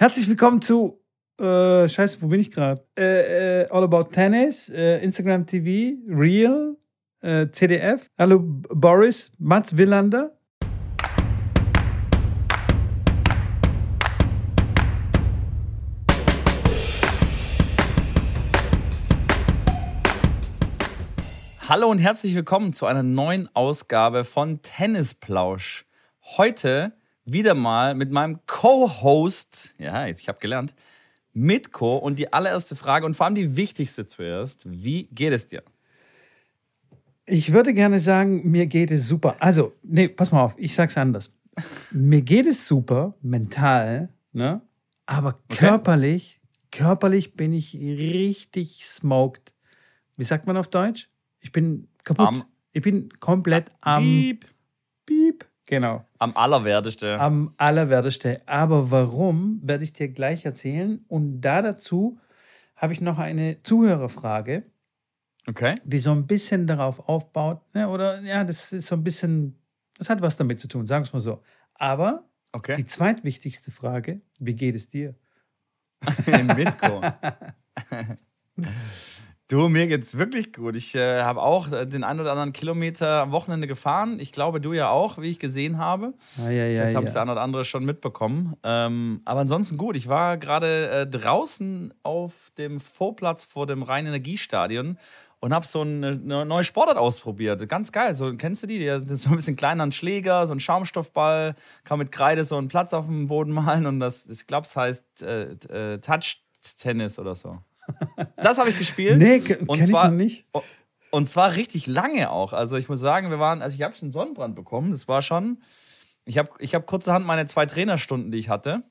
Herzlich willkommen zu. Äh, Scheiße, wo bin ich gerade? Äh, äh, All About Tennis, äh, Instagram TV, Real, äh, CDF. Hallo Boris, Mats Willander. Hallo und herzlich willkommen zu einer neuen Ausgabe von Tennisplausch. Heute wieder mal mit meinem Co-Host, ja, ich habe gelernt, Mitko. Und die allererste Frage und vor allem die wichtigste zuerst: Wie geht es dir? Ich würde gerne sagen, mir geht es super. Also, nee, pass mal auf, ich sag's anders. mir geht es super, mental, ne? Aber Okay. körperlich, körperlich bin ich richtig smoked. Wie sagt man auf Deutsch? Ich bin kaputt. Am- ich bin komplett am Piep. Piep. Genau. Am allerwertesten. Am allerwertesten. Aber warum, werde ich dir gleich erzählen. Und da dazu habe ich noch eine Zuhörerfrage, Okay. die so ein bisschen darauf aufbaut. Ne? Oder ja, das ist so ein bisschen, das hat was damit zu tun, sagen wir es mal so. Aber Okay. die zweitwichtigste Frage, wie geht es dir? Mitko. Du, mir geht's wirklich gut. Ich äh, habe auch äh, den ein oder anderen Kilometer am Wochenende gefahren. Ich glaube, du ja auch, wie ich gesehen habe. Ja, ja, ja. Vielleicht haben es der ja. eine oder andere schon mitbekommen. Ähm, aber ansonsten gut. Ich war gerade äh, draußen auf dem Vorplatz vor dem Rhein-Energiestadion und habe so eine, eine neue Sportart ausprobiert. Ganz geil. So, kennst du die? Die- Das ist so ein bisschen kleiner ein Schläger, so ein Schaumstoffball, kann mit Kreide so einen Platz auf dem Boden malen und das, ich glaube, es heißt äh, äh, Touch-Tennis oder so. Das habe ich gespielt. Nee, ke- Und kenn ich zwar- noch nicht. Und zwar richtig lange auch. Also ich muss sagen, wir waren, also ich habe schon Sonnenbrand bekommen. Das war schon. Ich habe ich hab kurzerhand meine zwei Trainerstunden, die ich hatte.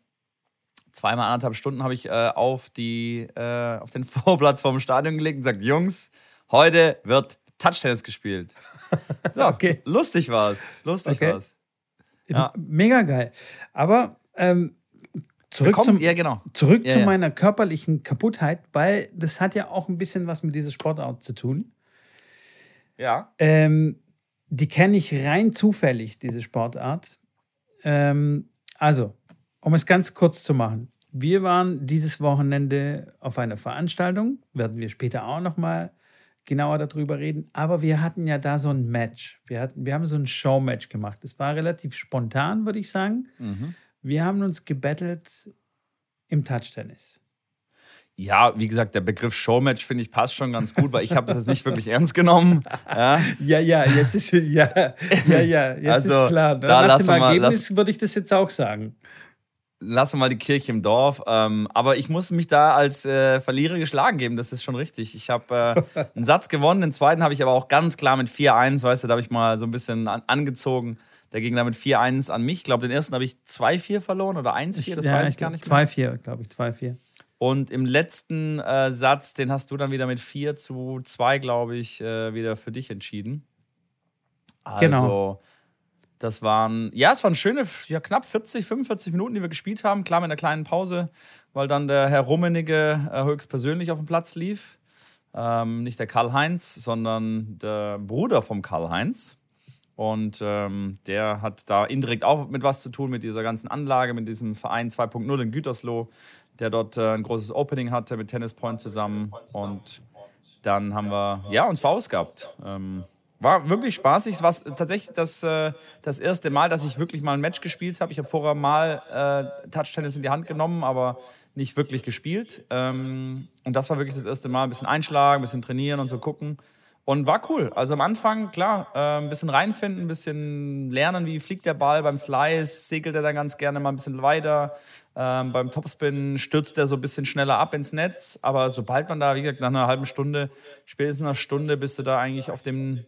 Zweimal anderthalb Stunden habe ich äh, auf, die, äh, auf den Vorplatz vom Stadion gelegt und gesagt: Jungs, heute wird Touchtennis gespielt. So, Okay. lustig war's. Lustig Okay. war's. Ja. Mega geil. Aber ähm, zurück Komm, zum, ja, genau. Zurück Ja, zu ja. meiner körperlichen Kaputtheit, weil das hat ja auch ein bisschen was mit dieser Sportart zu tun. Ja. Ähm, die kenne ich rein zufällig, diese Sportart. Ähm, also, um es ganz kurz zu machen. Wir waren dieses Wochenende auf einer Veranstaltung, werden wir später auch noch mal genauer darüber reden, aber wir hatten ja da so ein Match. Wir, hatten, wir haben so ein Showmatch gemacht. Es war relativ spontan, würde ich sagen. Mhm. Wir haben uns gebettelt im Touchtennis. Ja, wie gesagt, der Begriff Showmatch finde ich passt schon ganz gut, weil ich habe das jetzt nicht wirklich ernst genommen. Ja. Ja, ja, jetzt ist ja, ja, ja, jetzt Also, ist klar. da Nach lassen dem wir mal- Ergebnis würde ich das jetzt auch sagen. lassen wir mal die Kirche im Dorf. Ähm, aber ich muss mich da als äh, Verlierer geschlagen geben, das ist schon richtig. Ich habe äh, einen Satz gewonnen, den zweiten habe ich aber auch ganz klar mit 4-1, weißt du, da habe ich mal so ein bisschen an, angezogen. Der ging da mit 4-1 an mich. Ich glaube, den ersten habe ich 2-4 verloren oder 1-4, das weiß ich gar nicht mehr. 2-4, glaube ich, 2-4. Und im letzten äh, Satz, den hast du dann wieder mit 4 zu 2, glaube ich, äh, wieder für dich entschieden. Also, Genau. das waren, ja, es waren schöne, ja, knapp 40, 45 Minuten, die wir gespielt haben. Klar, mit einer kleinen Pause, weil dann der Herr Rummenigge äh, höchstpersönlich auf dem Platz lief. Ähm, nicht der Karl-Heinz, sondern der Bruder vom Karl-Heinz. Und ähm, der hat da indirekt auch mit was zu tun, mit dieser ganzen Anlage, mit diesem Verein 2.0 in Gütersloh, der dort äh, ein großes Opening hatte mit Tennis Point zusammen. Und dann haben wir ja, uns verausgabt. Ähm, war wirklich spaßig. Es war tatsächlich das, äh, das erste Mal, dass ich wirklich mal ein Match gespielt habe. Ich habe vorher mal äh, Touch-Tennis in die Hand genommen, aber nicht wirklich gespielt. Ähm, und das war wirklich das erste Mal. Ein bisschen einschlagen, ein bisschen trainieren und so gucken. Und war cool. Also am Anfang, klar, äh, ein bisschen reinfinden, ein bisschen lernen, wie fliegt der Ball. Beim Slice segelt er dann ganz gerne mal ein bisschen weiter. Ähm, beim Topspin stürzt er so ein bisschen schneller ab ins Netz. Aber sobald man da, wie gesagt, nach einer halben Stunde, spätestens einer Stunde, bist du da eigentlich auf dem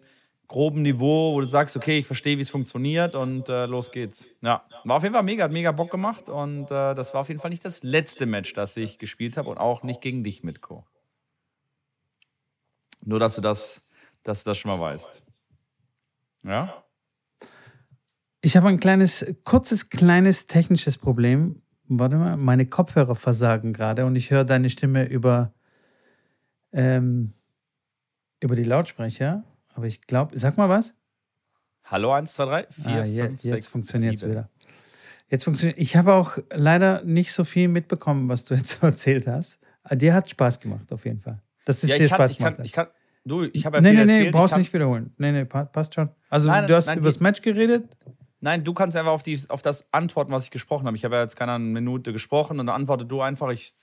groben Niveau, wo du sagst, okay, ich verstehe, wie es funktioniert und äh, los geht's. Ja, war auf jeden Fall mega, hat mega Bock gemacht und äh, das war auf jeden Fall nicht das letzte Match, das ich gespielt habe und auch nicht gegen dich, Mitko. Nur, dass du das, dass du das schon mal weißt. Ja? Ich habe ein kleines, kurzes, kleines technisches Problem. Warte mal, meine Kopfhörer versagen gerade und ich höre deine Stimme über, ähm, über die Lautsprecher. Aber ich glaube, sag mal was. Hallo, 1, 2, 3, 4, Ah, 5, je- 6, jetzt funktioniert es 7. wieder. Jetzt funktioniert. Ich habe auch leider nicht so viel mitbekommen, was du jetzt so erzählt hast. Ah, dir hat Spaß gemacht, auf jeden Fall. Das ist Ja, dir kann, Spaß ich kann, gemacht. ich kann, du, ich habe ja nee, viel nee, nee, erzählt. brauchst kann, nicht wiederholen. Nee, nee, pa- passt schon. Also, Nein, du hast nein, über das Match geredet. Nein, du kannst einfach auf, die, auf das antworten, was ich gesprochen habe. Ich habe ja jetzt keine Minute gesprochen und dann antworte du einfach. Ich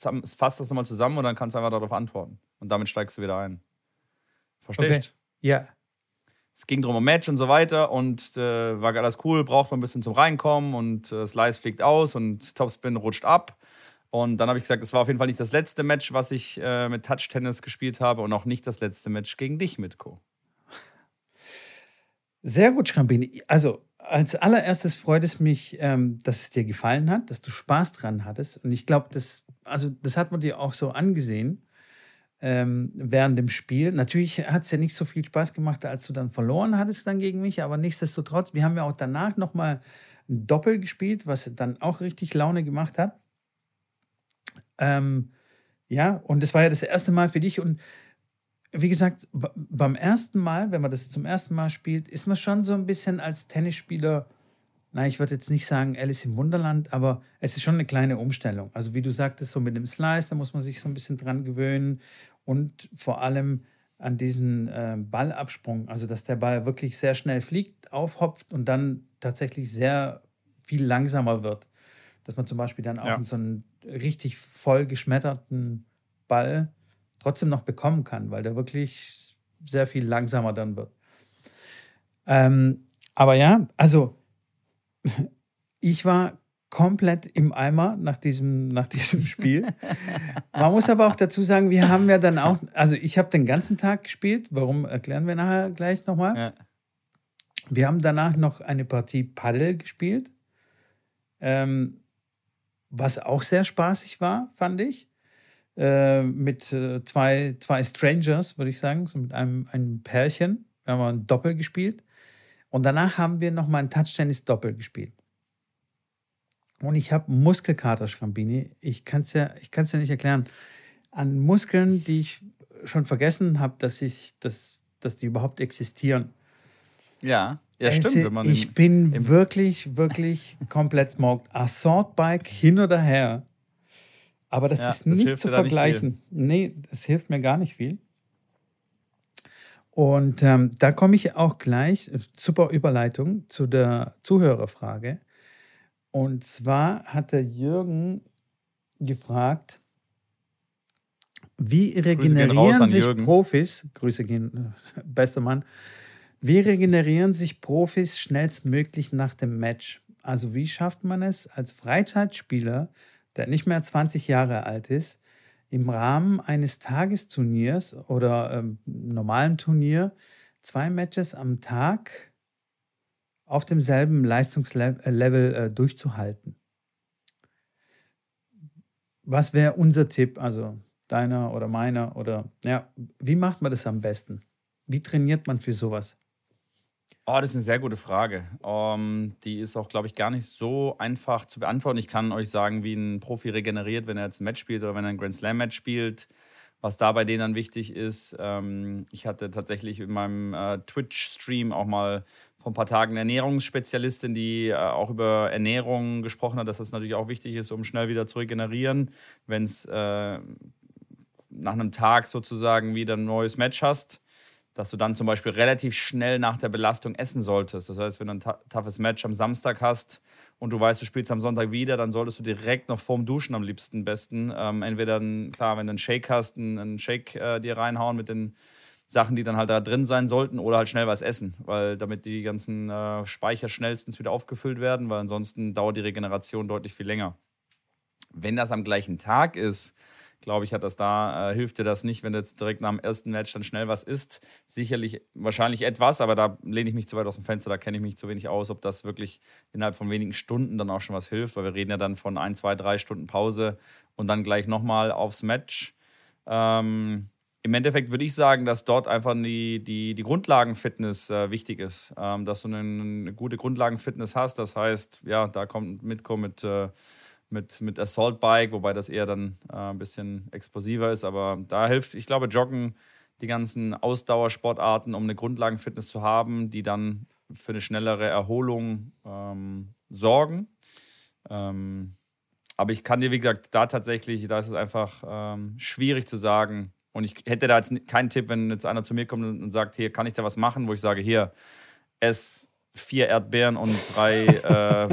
fasse das nochmal zusammen und dann kannst du einfach darauf antworten. Und damit steigst du wieder ein. Verstehst? Okay. Ja. Es ging drum um Match und so weiter und äh, war alles cool, braucht man ein bisschen zum Reinkommen und äh, Slice fliegt aus und Topspin rutscht ab. Und dann habe ich gesagt, es war auf jeden Fall nicht das letzte Match, was ich äh, mit Touch-Tennis gespielt habe und auch nicht das letzte Match gegen dich, Mitko. Sehr gut, Schrambini. Also, als allererstes freut es mich, ähm, dass es dir gefallen hat, dass du Spaß dran hattest. Und ich glaube, das, also, das hat man dir auch so angesehen ähm, während dem Spiel. Natürlich hat es ja nicht so viel Spaß gemacht, als du dann verloren hattest dann gegen mich, aber nichtsdestotrotz, wir haben ja auch danach nochmal ein Doppel gespielt, was dann auch richtig Laune gemacht hat. Ähm, ja, und das war ja das erste Mal für dich. Und wie gesagt, beim ersten Mal, wenn man das zum ersten Mal spielt, ist man schon so ein bisschen als Tennisspieler, na, ich würde jetzt nicht sagen Alice im Wunderland, aber es ist schon eine kleine Umstellung. Also wie du sagtest, so mit dem Slice, da muss man sich so ein bisschen dran gewöhnen und vor allem an diesen äh, Ballabsprung, also dass der Ball wirklich sehr schnell fliegt, aufhopft und dann tatsächlich sehr viel langsamer wird. Dass man zum Beispiel dann auch Ja. so einen richtig voll geschmetterten Ball trotzdem noch bekommen kann, weil der wirklich sehr viel langsamer dann wird. Ähm, aber ja, also ich war komplett im Eimer nach diesem, nach diesem Spiel. Man muss aber auch dazu sagen, wir haben ja dann auch, also ich habe den ganzen Tag gespielt, warum erklären wir nachher gleich nochmal. Ja. Wir haben danach noch eine Partie Paddel gespielt, ähm, was auch sehr spaßig war, fand ich. Äh, mit äh, zwei, zwei Strangers, würde ich sagen, so mit einem, einem Pärchen. Wir haben ein Doppel gespielt. Und danach haben wir nochmal ein Touchtennis-Doppel gespielt. Und ich habe Muskelkater, Schrambini. Ich kann es ja, ja nicht erklären. An Muskeln, die ich schon vergessen habe, dass, dass, dass die überhaupt existieren. Ja, ja Es- stimmt. Wenn man ich im- bin im- wirklich, wirklich komplett smoked. Assault Bike hin oder her. Aber das Ja, ist nicht zu da nicht vergleichen. nee, das hilft mir gar nicht viel. Und ähm, da komme ich auch gleich, äh, super Überleitung zu der Zuhörerfrage. Und zwar hat der Jürgen gefragt, wie regenerieren sich Jürgen. Profis, Grüße gehen, äh, bester Mann, wie regenerieren sich Profis schnellstmöglich nach dem Match? Also wie schafft man es als Freizeitspieler, der nicht mehr 20 Jahre alt ist, im Rahmen eines Tagesturniers oder ähm, normalen Turnier zwei Matches am Tag auf demselben Leistungslevel äh, durchzuhalten? Was wäre unser Tipp, also deiner oder meiner oder ja, wie macht man das am besten? Wie trainiert man für sowas? Oh, das ist eine sehr gute Frage. Ähm, die ist auch, glaube ich, gar nicht so einfach zu beantworten. Ich kann euch sagen, wie ein Profi regeneriert, wenn er jetzt ein Match spielt oder wenn er ein Grand Slam-Match spielt. Was da bei denen dann wichtig ist, ähm, ich hatte tatsächlich in meinem äh, Twitch-Stream auch mal vor ein paar Tagen eine Ernährungsspezialistin, die äh, auch über Ernährung gesprochen hat, dass das natürlich auch wichtig ist, um schnell wieder zu regenerieren, wenn es äh, nach einem Tag sozusagen wieder ein neues Match hast dass du dann zum Beispiel relativ schnell nach der Belastung essen solltest. Das heißt, wenn du ein toughes Match am Samstag hast und du weißt, du spielst am Sonntag wieder, dann solltest du direkt noch vorm Duschen am liebsten besten. Ähm, entweder, ein, klar, wenn du einen Shake hast, einen, einen Shake äh, dir reinhauen mit den Sachen, die dann halt da drin sein sollten, oder halt schnell was essen, weil damit die ganzen äh, Speicher schnellstens wieder aufgefüllt werden, weil ansonsten dauert die Regeneration deutlich viel länger. Wenn das am gleichen Tag ist, glaube ich, hat das da, äh, hilft dir das nicht, wenn du jetzt direkt nach dem ersten Match dann schnell was isst. Sicherlich, wahrscheinlich etwas, aber da lehne ich mich zu weit aus dem Fenster, da kenne ich mich zu wenig aus, ob das wirklich innerhalb von wenigen Stunden dann auch schon was hilft, weil wir reden ja dann von ein, zwei, drei Stunden Pause und dann gleich nochmal aufs Match. Ähm, Im Endeffekt würde ich sagen, dass dort einfach die, die, die Grundlagenfitness äh, wichtig ist, ähm, dass du eine, eine gute Grundlagenfitness hast. Das heißt, ja, da kommt Mitko mit, äh, mit, mit Assault Bike, wobei das eher dann äh, ein bisschen explosiver ist. Aber da hilft, ich glaube, Joggen, die ganzen Ausdauersportarten, um eine Grundlagenfitness zu haben, die dann für eine schnellere Erholung ähm, sorgen. Ähm, aber ich kann dir, wie gesagt, da tatsächlich, da ist es einfach ähm, schwierig zu sagen. Und ich hätte da jetzt keinen Tipp, wenn jetzt einer zu mir kommt und sagt, hier kann ich da was machen, wo ich sage, hier, ess vier Erdbeeren und drei, äh,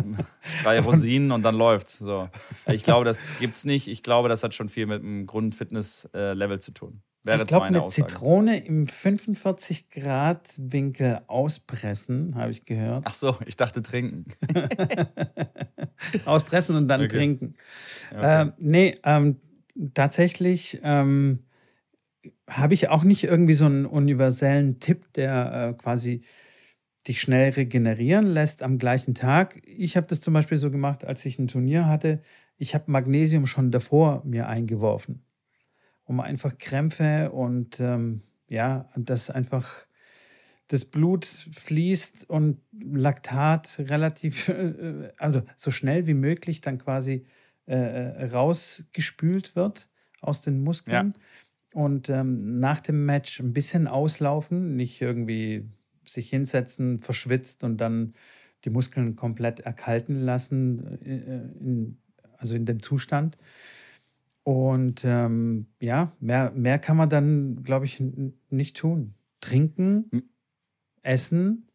drei Rosinen und dann läuft's. So. Ich glaube, das gibt's nicht. Ich glaube, das hat schon viel mit dem Grundfitness-Level zu tun. Wäre ich glaube, eine Aussage. Zitrone im 45 Grad Winkel auspressen, habe ich gehört. Ach so, ich dachte trinken. auspressen und dann okay. trinken. Okay. Ähm, nee, ähm, tatsächlich ähm, habe ich auch nicht irgendwie so einen universellen Tipp, der äh, quasi dich schnell regenerieren lässt am gleichen Tag. Ich habe das zum Beispiel so gemacht, als ich ein Turnier hatte. Ich habe Magnesium schon davor mir eingeworfen, um einfach Krämpfe und ähm, ja, dass einfach das Blut fließt und Laktat relativ, äh, also so schnell wie möglich dann quasi äh, äh, rausgespült wird aus den Muskeln. Ja. Und ähm, nach dem Match ein bisschen auslaufen, nicht irgendwie sich hinsetzen, verschwitzt und dann die Muskeln komplett erkalten lassen, äh, in, also in dem Zustand. Und ähm, ja, mehr, mehr kann man dann, glaube ich, nicht tun. Trinken, hm. essen.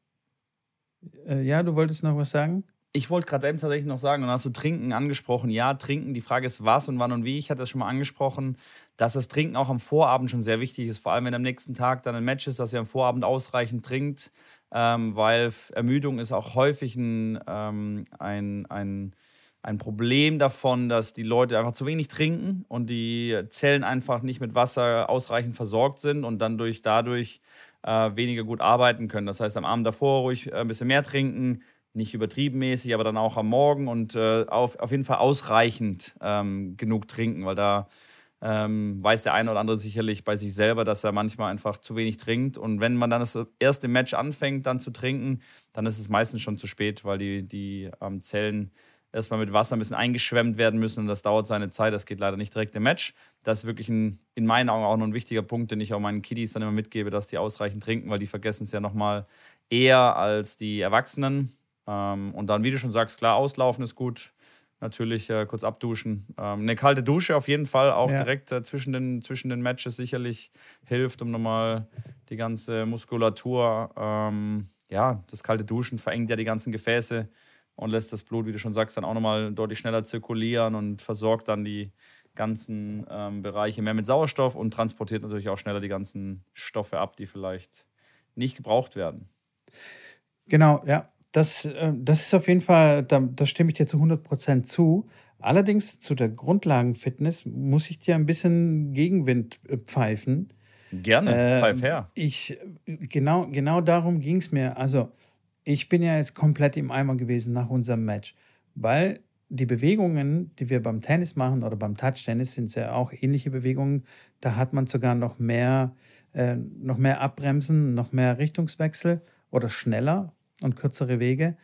Äh, ja, du wolltest noch was sagen? Ich wollte gerade eben tatsächlich noch sagen, und hast du Trinken angesprochen. Ja, Trinken, die Frage ist, was und wann und wie. Ich hatte das schon mal angesprochen, dass das Trinken auch am Vorabend schon sehr wichtig ist. Vor allem, wenn am nächsten Tag dann ein Match ist, dass ihr am Vorabend ausreichend trinkt, ähm, weil Ermüdung ist auch häufig ein, ähm, ein, ein, ein Problem davon, dass die Leute einfach zu wenig trinken und die Zellen einfach nicht mit Wasser ausreichend versorgt sind und dann durch, dadurch äh, weniger gut arbeiten können. Das heißt, am Abend davor ruhig äh, ein bisschen mehr trinken nicht übertrieben mäßig, aber dann auch am Morgen und äh, auf, auf jeden Fall ausreichend ähm, genug trinken, weil da ähm, weiß der eine oder andere sicherlich bei sich selber, dass er manchmal einfach zu wenig trinkt. Und wenn man dann das erste Match anfängt, dann zu trinken, dann ist es meistens schon zu spät, weil die, die ähm, Zellen erstmal mit Wasser ein bisschen eingeschwemmt werden müssen und das dauert seine Zeit. Das geht leider nicht direkt im Match. Das ist wirklich ein, in meinen Augen auch noch ein wichtiger Punkt, den ich auch meinen Kiddies dann immer mitgebe, dass die ausreichend trinken, weil die vergessen es ja nochmal eher als die Erwachsenen. Ähm, und dann, wie du schon sagst, klar, auslaufen ist gut. Natürlich äh, kurz abduschen. Ähm, eine kalte Dusche auf jeden Fall, auch ja. direkt äh, zwischen, den, zwischen den Matches sicherlich hilft, um nochmal die ganze Muskulatur, ähm, ja, das kalte Duschen verengt ja die ganzen Gefäße und lässt das Blut, wie du schon sagst, dann auch nochmal deutlich schneller zirkulieren und versorgt dann die ganzen ähm, Bereiche mehr mit Sauerstoff und transportiert natürlich auch schneller die ganzen Stoffe ab, die vielleicht nicht gebraucht werden. Genau, ja. Das, äh, das ist auf jeden Fall, da, da stimme ich dir zu 100% zu. Allerdings zu der Grundlagenfitness muss ich dir ein bisschen Gegenwind äh, pfeifen. Gerne, äh, pfeif her. Ich, genau, genau darum ging es mir. Also, ich bin ja jetzt komplett im Eimer gewesen nach unserem Match, weil die Bewegungen, die wir beim Tennis machen oder beim Touch-Tennis, sind ja auch ähnliche Bewegungen. Da hat man sogar noch mehr, äh, noch mehr Abbremsen, noch mehr Richtungswechsel oder schneller und kürzere Wege.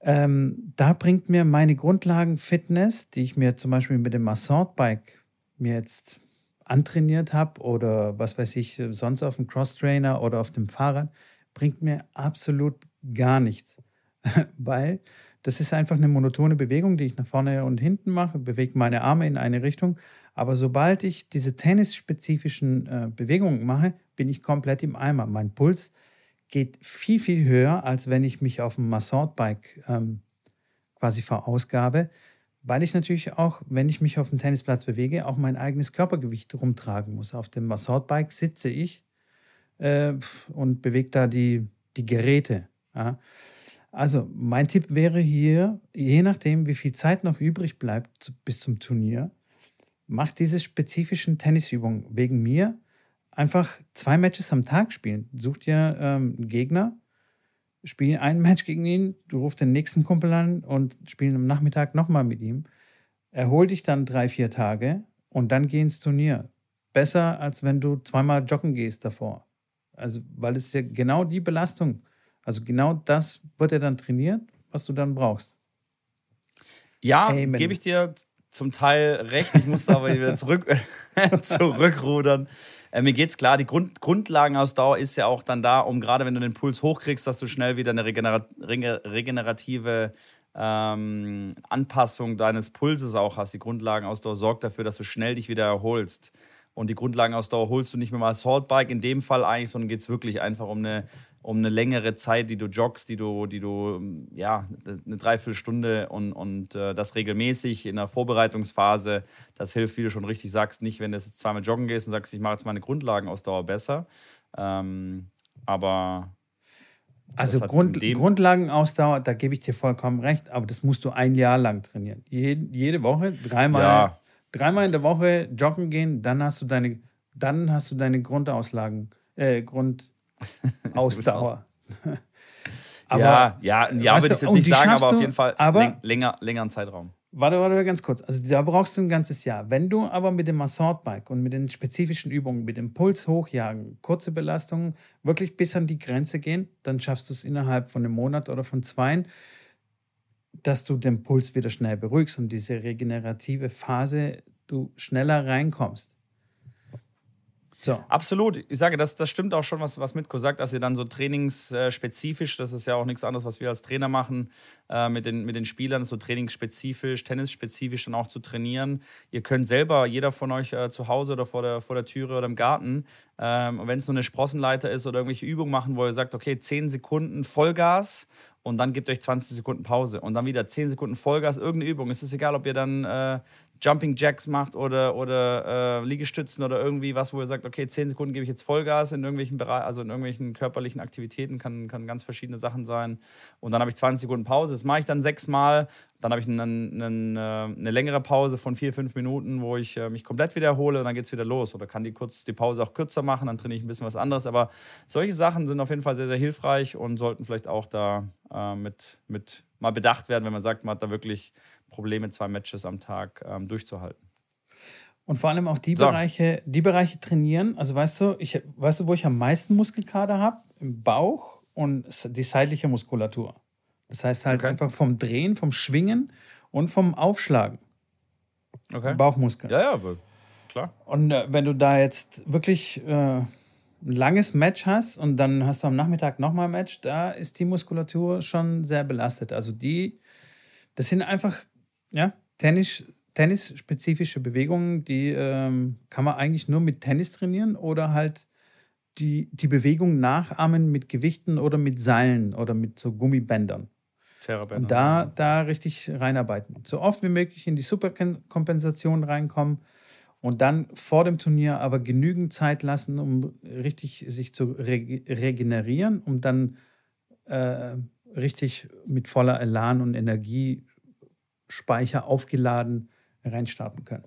Ähm, da bringt mir meine Grundlagenfitness, die ich mir zum Beispiel mit dem Assault-Bike mir jetzt antrainiert habe oder was weiß ich, sonst auf dem Crosstrainer oder auf dem Fahrrad, bringt mir absolut gar nichts. Weil das ist einfach eine monotone Bewegung, die ich nach vorne und hinten mache, bewege meine Arme in eine Richtung. Aber sobald ich diese tennisspezifischen äh, Bewegungen mache, bin ich komplett im Eimer. Mein Puls geht viel, viel höher, als wenn ich mich auf dem Massautbike ähm, quasi verausgabe, weil ich natürlich auch, wenn ich mich auf dem Tennisplatz bewege, auch mein eigenes Körpergewicht rumtragen muss. Auf dem Massautbike sitze ich äh, und bewege da die, die Geräte. Ja. Also mein Tipp wäre hier, je nachdem, wie viel Zeit noch übrig bleibt bis zum Turnier, macht diese spezifischen Tennisübungen wegen mir einfach zwei Matches am Tag spielen. Such dir ähm, einen Gegner, spiel ein Match gegen ihn, du rufst den nächsten Kumpel an und spiel am Nachmittag nochmal mit ihm. Erhol dich dann drei, vier Tage und dann geh ins Turnier. Besser, als wenn du zweimal joggen gehst davor. Also, weil es ja genau die Belastung, also genau das wird ja dann trainiert, was du dann brauchst. Ja, gebe ich dir zum Teil recht. Ich musste aber wieder zurück, zurückrudern. Äh, mir geht's klar, die Grund, Grundlagenausdauer ist ja auch dann da, um gerade wenn du den Puls hochkriegst, dass du schnell wieder eine regenerat regenerative ähm, Anpassung deines Pulses auch hast. Die Grundlagenausdauer sorgt dafür, dass du schnell dich wieder erholst. Und die Grundlagenausdauer holst du nicht mehr mal Saltbike in dem Fall eigentlich, sondern geht es wirklich einfach um eine, um eine längere Zeit, die du joggst, die du, die du, ja, eine Dreiviertelstunde und, und äh, das regelmäßig in der Vorbereitungsphase. Das hilft, wie du schon richtig sagst, nicht, wenn du jetzt zweimal joggen gehst und sagst, ich mache jetzt meine Grundlagenausdauer besser. Ähm, aber also Grund, Grundlagenausdauer, da gebe ich dir vollkommen recht, aber das musst du ein Jahr lang trainieren. Jede, jede Woche, dreimal, ja. dreimal in der Woche joggen gehen, dann hast du deine, dann hast du deine Grundauslagen, äh, Grundausdauer. aber, ja, ja, ja würde ich jetzt nicht sagen, aber auf jeden Fall aber, länger, längeren Zeitraum. Warte, warte, ganz kurz. Also da brauchst du ein ganzes Jahr. Wenn du aber mit dem Assault-Bike und mit den spezifischen Übungen, mit dem Puls hochjagen, kurze Belastungen, wirklich bis an die Grenze gehen, dann schaffst du es innerhalb von einem Monat oder von zwei, dass du den Puls wieder schnell beruhigst und diese regenerative Phase du schneller reinkommst. So. Absolut. Ich sage, das, das stimmt auch schon, was, was Mitko sagt, dass ihr dann so trainingsspezifisch, das ist ja auch nichts anderes, was wir als Trainer machen, äh, mit, den, mit den Spielern, so trainingsspezifisch, tennisspezifisch dann auch zu trainieren. Ihr könnt selber, jeder von euch äh, zu Hause oder vor der, vor der Türe oder im Garten, ähm, wenn es nur eine Sprossenleiter ist oder irgendwelche Übungen machen, wo ihr sagt, okay, 10 Sekunden Vollgas und dann gebt euch 20 Sekunden Pause und dann wieder 10 Sekunden Vollgas, irgendeine Übung. Es ist egal, ob ihr dann äh, Jumping Jacks macht oder, oder äh, Liegestützen oder irgendwie was, wo ihr sagt, okay, 10 Sekunden gebe ich jetzt Vollgas in irgendwelchen Bereich, also in irgendwelchen körperlichen Aktivitäten, kann, kann ganz verschiedene Sachen sein. Und dann habe ich 20 Sekunden Pause. Das mache ich dann sechsmal. Dann habe ich einen, einen, äh, eine längere Pause von vier, fünf Minuten, wo ich äh, mich komplett wiederhole und dann geht es wieder los. Oder kann die, kurz, die Pause auch kürzer machen, dann trainiere ich ein bisschen was anderes. Aber solche Sachen sind auf jeden Fall sehr, sehr hilfreich und sollten vielleicht auch da äh, mit, mit mal bedacht werden, wenn man sagt, man hat da wirklich Probleme, zwei Matches am Tag ähm, durchzuhalten. Und vor allem auch die so. Bereiche, die Bereiche trainieren. Also weißt du, ich, weißt du, wo ich am meisten Muskelkater habe? Im Bauch und die seitliche Muskulatur. Das heißt halt okay. einfach vom Drehen, vom Schwingen und vom Aufschlagen. Okay. Bauchmuskeln. Ja, ja, klar. Und äh, wenn du da jetzt wirklich äh, ein langes Match hast und dann hast du am Nachmittag nochmal ein Match, da ist die Muskulatur schon sehr belastet. Also die, das sind einfach ja, Tennis, tennisspezifische Bewegungen, die ähm, kann man eigentlich nur mit Tennis trainieren oder halt die, die Bewegung nachahmen mit Gewichten oder mit Seilen oder mit so Gummibändern. Und da, da richtig reinarbeiten. So oft wie möglich in die Superkompensation reinkommen und dann vor dem Turnier aber genügend Zeit lassen, um richtig sich zu re regenerieren, um dann äh, richtig mit voller Elan und Energie Speicher aufgeladen reinstarten können.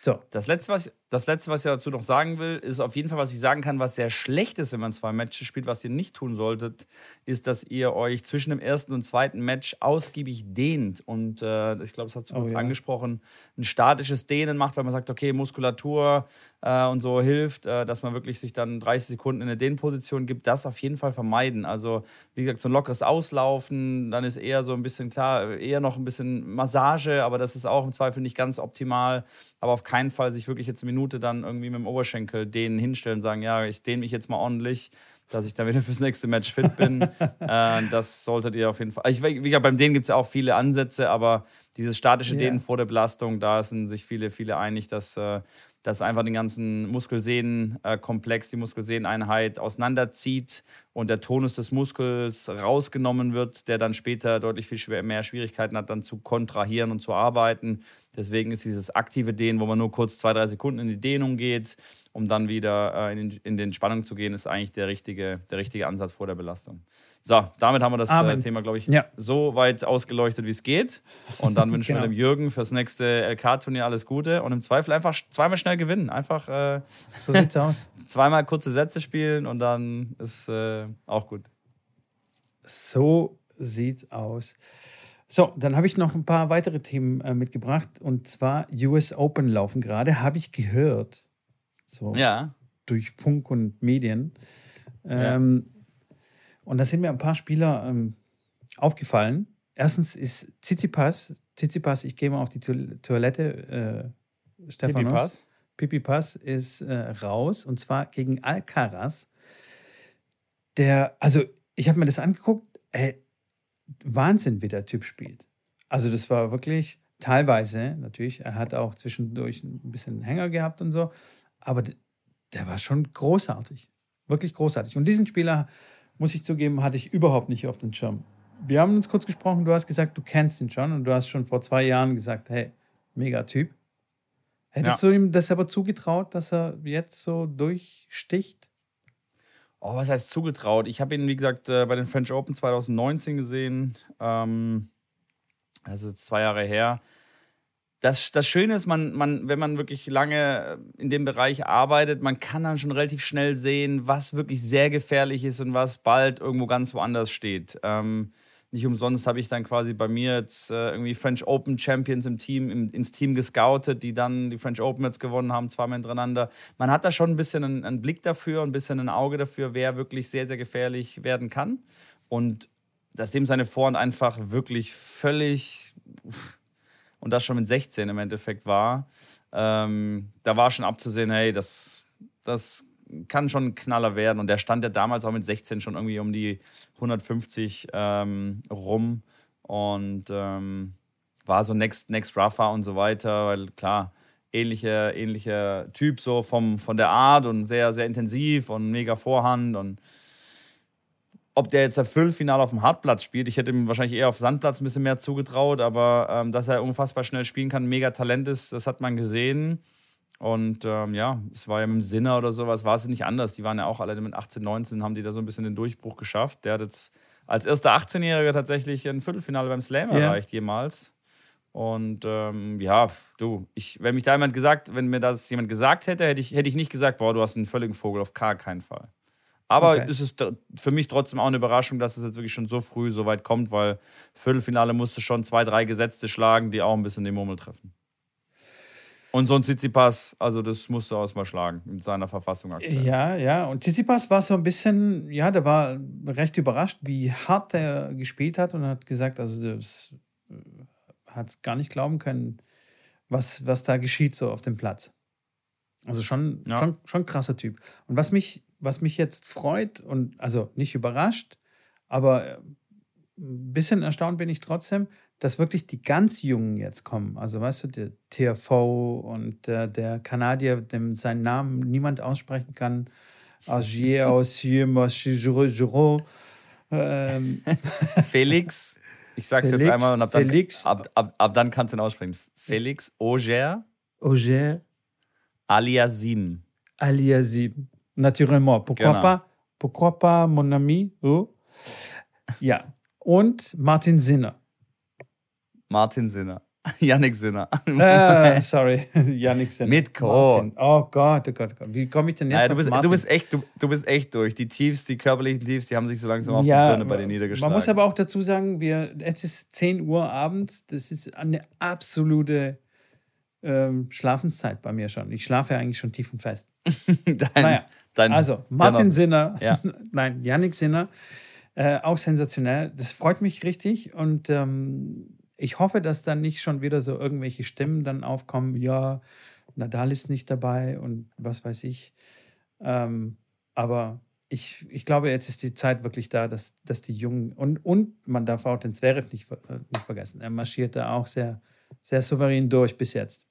So. Das letzte, was, das letzte, was ich dazu noch sagen will, ist auf jeden Fall, was ich sagen kann, was sehr schlecht ist, wenn man zwei Matches spielt. Was ihr nicht tun solltet, ist, dass ihr euch zwischen dem ersten und zweiten Match ausgiebig dehnt. Und äh, ich glaube, das hat es kurz oh, ja. angesprochen, ein statisches Dehnen macht, weil man sagt, okay, Muskulatur äh, und so hilft, äh, dass man wirklich sich dann 30 Sekunden in eine Dehnposition gibt. Das auf jeden Fall vermeiden. Also, wie gesagt, so ein lockeres Auslaufen, dann ist eher so ein bisschen, klar, eher noch ein bisschen Massage, aber das ist auch im Zweifel nicht ganz optimal. Aber auf keinen Fall sich wirklich jetzt eine Minute dann irgendwie mit dem Oberschenkel denen hinstellen und sagen, ja, ich dehne mich jetzt mal ordentlich, dass ich dann wieder fürs nächste Match fit bin. äh, das solltet ihr auf jeden Fall. Ich, wie gesagt, beim Dehnen gibt es ja auch viele Ansätze, aber dieses statische yeah. Dehnen vor der Belastung, da sind sich viele, viele einig, dass äh, das einfach den ganzen Muskelsehnenkomplex, die Muskelsehneneinheit auseinanderzieht und der Tonus des Muskels rausgenommen wird, der dann später deutlich viel mehr Schwierigkeiten hat, dann zu kontrahieren und zu arbeiten. Deswegen ist dieses aktive Dehnen, wo man nur kurz zwei, drei Sekunden in die Dehnung geht, um dann wieder äh, in, den, in den Spannung zu gehen, ist eigentlich der richtige, der richtige Ansatz vor der Belastung. So, damit haben wir das äh, Thema, glaube ich, ja. so weit ausgeleuchtet, wie es geht. Und dann wünschen genau. wir dem Jürgen fürs nächste LK-Turnier alles Gute und im Zweifel einfach zweimal schnell gewinnen. Einfach äh, so sieht's aus. zweimal kurze Sätze spielen und dann ist äh, auch gut. So sieht's aus. So, dann habe ich noch ein paar weitere Themen äh, mitgebracht. Und zwar US Open laufen gerade, habe ich gehört. So ja. durch Funk und Medien. Ähm, ja. Und da sind mir ein paar Spieler ähm, aufgefallen. Erstens ist Tsitsipas Tsitsipas, ich gehe mal auf die Toilette, äh, Stephanos. Pipi Pass ist äh, raus und zwar gegen Alcaraz. Der, also ich habe mir das angeguckt, ey, Wahnsinn, wie der Typ spielt. Also das war wirklich teilweise natürlich. Er hat auch zwischendurch ein bisschen Hänger gehabt und so, aber der war schon großartig, wirklich großartig. Und diesen Spieler muss ich zugeben, hatte ich überhaupt nicht auf den Schirm. Wir haben uns kurz gesprochen. Du hast gesagt, du kennst ihn schon und du hast schon vor zwei Jahren gesagt, hey, mega Typ. Hättest ja. du ihm das aber zugetraut, dass er jetzt so durchsticht? Oh, was heißt zugetraut? Ich habe ihn, wie gesagt, äh, bei den French Open 2019 gesehen. Ähm, also zwei Jahre her. Das, das Schöne ist, man, man, wenn man wirklich lange in dem Bereich arbeitet, man kann dann schon relativ schnell sehen, was wirklich sehr gefährlich ist und was bald irgendwo ganz woanders steht. Ähm, nicht umsonst habe ich dann quasi bei mir jetzt äh, irgendwie French Open Champions im Team, im, ins Team gescoutet, die dann die French Open jetzt gewonnen haben, zweimal hintereinander. Man hat da schon ein bisschen einen, einen Blick dafür, ein bisschen ein Auge dafür, wer wirklich sehr, sehr gefährlich werden kann. Und dass dem seine Vorhand einfach wirklich völlig und das schon mit 16 im Endeffekt war, ähm, da war schon abzusehen, hey, das, das kann schon ein Knaller werden. Und der stand ja damals auch mit 16 schon irgendwie um die 150 ähm, rum und ähm, war so Next, Next Rougher und so weiter, weil klar, ähnlicher ähnliche Typ so vom, von der Art und sehr, sehr intensiv und mega Vorhand und ob der jetzt das Viertelfinale auf dem Hartplatz spielt, ich hätte ihm wahrscheinlich eher auf Sandplatz ein bisschen mehr zugetraut, aber ähm, dass er unfassbar schnell spielen kann, mega Talent ist, das hat man gesehen. Und ähm, ja, es war ja mit dem Sinner oder sowas, war es nicht anders. Die waren ja auch alle mit 18, 19, haben die da so ein bisschen den Durchbruch geschafft. Der hat jetzt als erster 18-Jähriger tatsächlich ein Viertelfinale beim Slam ja. erreicht, jemals. Und ähm, ja, du, ich, wenn mich da jemand gesagt, wenn mir das jemand gesagt hätte, hätte ich, hätte ich nicht gesagt, boah, du hast einen völligen Vogel, auf gar keinen Fall. Aber okay. es ist für mich trotzdem auch eine Überraschung, dass es jetzt wirklich schon so früh so weit kommt, weil Viertelfinale musste schon zwei, drei Gesetze schlagen, die auch ein bisschen den Murmel treffen. Und so ein Tsitsipas, also das musste er mal schlagen mit seiner Verfassung aktuell. Ja, ja. Und Tsitsipas war so ein bisschen, ja, der war recht überrascht, wie hart er gespielt hat und hat gesagt, also das äh, hat es gar nicht glauben können, was, was da geschieht so auf dem Platz. Also schon, ja. schon, schon krasser Typ. Und was mich, was mich jetzt freut und also nicht überrascht, aber äh, ein bisschen erstaunt bin ich trotzdem, dass wirklich die ganz Jungen jetzt kommen. Also weißt du, der TFO und der, der Kanadier, dem seinen Namen niemand aussprechen kann. Agier, Aussier, Giro, ähm. Felix, ich sag's Felix, jetzt einmal und ab dann, Felix, ab, ab, ab dann kannst du ihn aussprechen. Felix Auger. Auger. Aliasim. Aliasim. Naturellement. Pourquoi genau. pas? Pourquoi pas, mon ami? Oh. Ja. Und Martin Sinner. Martin Sinner. Yannick Sinner. Uh, sorry, Yannick Sinner. Mit Co. Oh Gott, oh Gott, oh Gott. Wie komme ich denn jetzt ja, du, bist, du, bist echt, du, du, bist echt durch. Die Tiefs, die körperlichen Tiefs, die haben sich so langsam auf ja, die Birne bei den niedergeschlagen. Man muss aber auch dazu sagen, wir, jetzt ist 10 Uhr abends. Das ist eine absolute ähm, Schlafenszeit bei mir schon. Ich schlafe ja eigentlich schon tiefenfest. dein, naja, dein, also Martin genau. Sinner, ja. nein, Yannick Sinner, äh, auch sensationell. Das freut mich richtig und ähm, ich hoffe, dass dann nicht schon wieder so irgendwelche Stimmen dann aufkommen, ja, Nadal ist nicht dabei und was weiß ich. Ähm, aber ich, ich glaube, jetzt ist die Zeit wirklich da, dass, dass die Jungen und, und man darf auch den Zverev nicht, äh, nicht vergessen. Er marschiert da auch sehr, sehr souverän durch bis jetzt.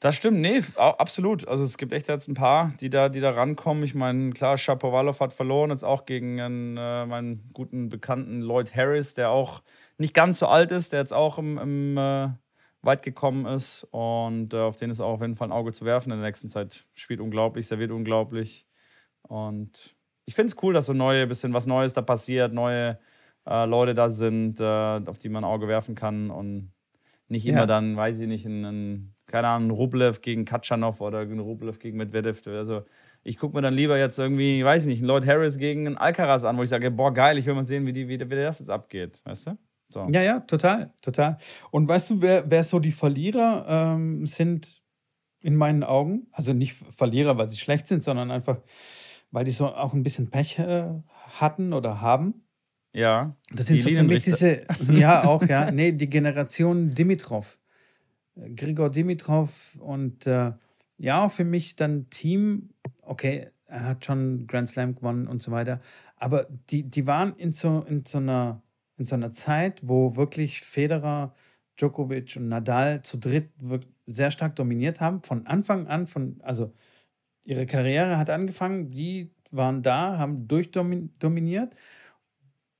Das stimmt, nee, absolut. Also es gibt echt jetzt ein paar, die da, die da rankommen. Ich meine, klar, Shapovalov hat verloren, jetzt auch gegen einen, äh, meinen guten Bekannten Lloyd Harris, der auch nicht ganz so alt ist, der jetzt auch im, im äh, weit gekommen ist und äh, auf den ist auch auf jeden Fall ein Auge zu werfen in der nächsten Zeit. Spielt unglaublich, serviert unglaublich. Und ich finde es cool, dass so neue, bisschen was Neues da passiert, neue äh, Leute da sind, äh, auf die man ein Auge werfen kann und nicht immer ja. dann, weiß ich nicht, ein, keine Ahnung, Rublev gegen Katschanov oder ein Rublev gegen Medvedev. Also ich gucke mir dann lieber jetzt irgendwie, weiß ich nicht, einen Lloyd Harris gegen einen Alcaraz an, wo ich sage, boah, geil, ich will mal sehen, wie, die, wie, wie das jetzt abgeht, weißt du? So. Ja, ja, total, total. Und weißt du, wer, wer so die Verlierer ähm, sind in meinen Augen? Also nicht Verlierer, weil sie schlecht sind, sondern einfach, weil die so auch ein bisschen Pech äh, hatten oder haben. Ja. Das sind so für mich diese, ja, auch, ja. Nee, die Generation Dimitrov. Grigor Dimitrov und äh, ja, für mich dann Team, okay, er hat schon Grand Slam gewonnen und so weiter, aber die, die waren in so, in, so einer, in so einer Zeit, wo wirklich Federer, Djokovic und Nadal zu dritt sehr stark dominiert haben. Von Anfang an, von, also ihre Karriere hat angefangen, die waren da, haben durchdominiert.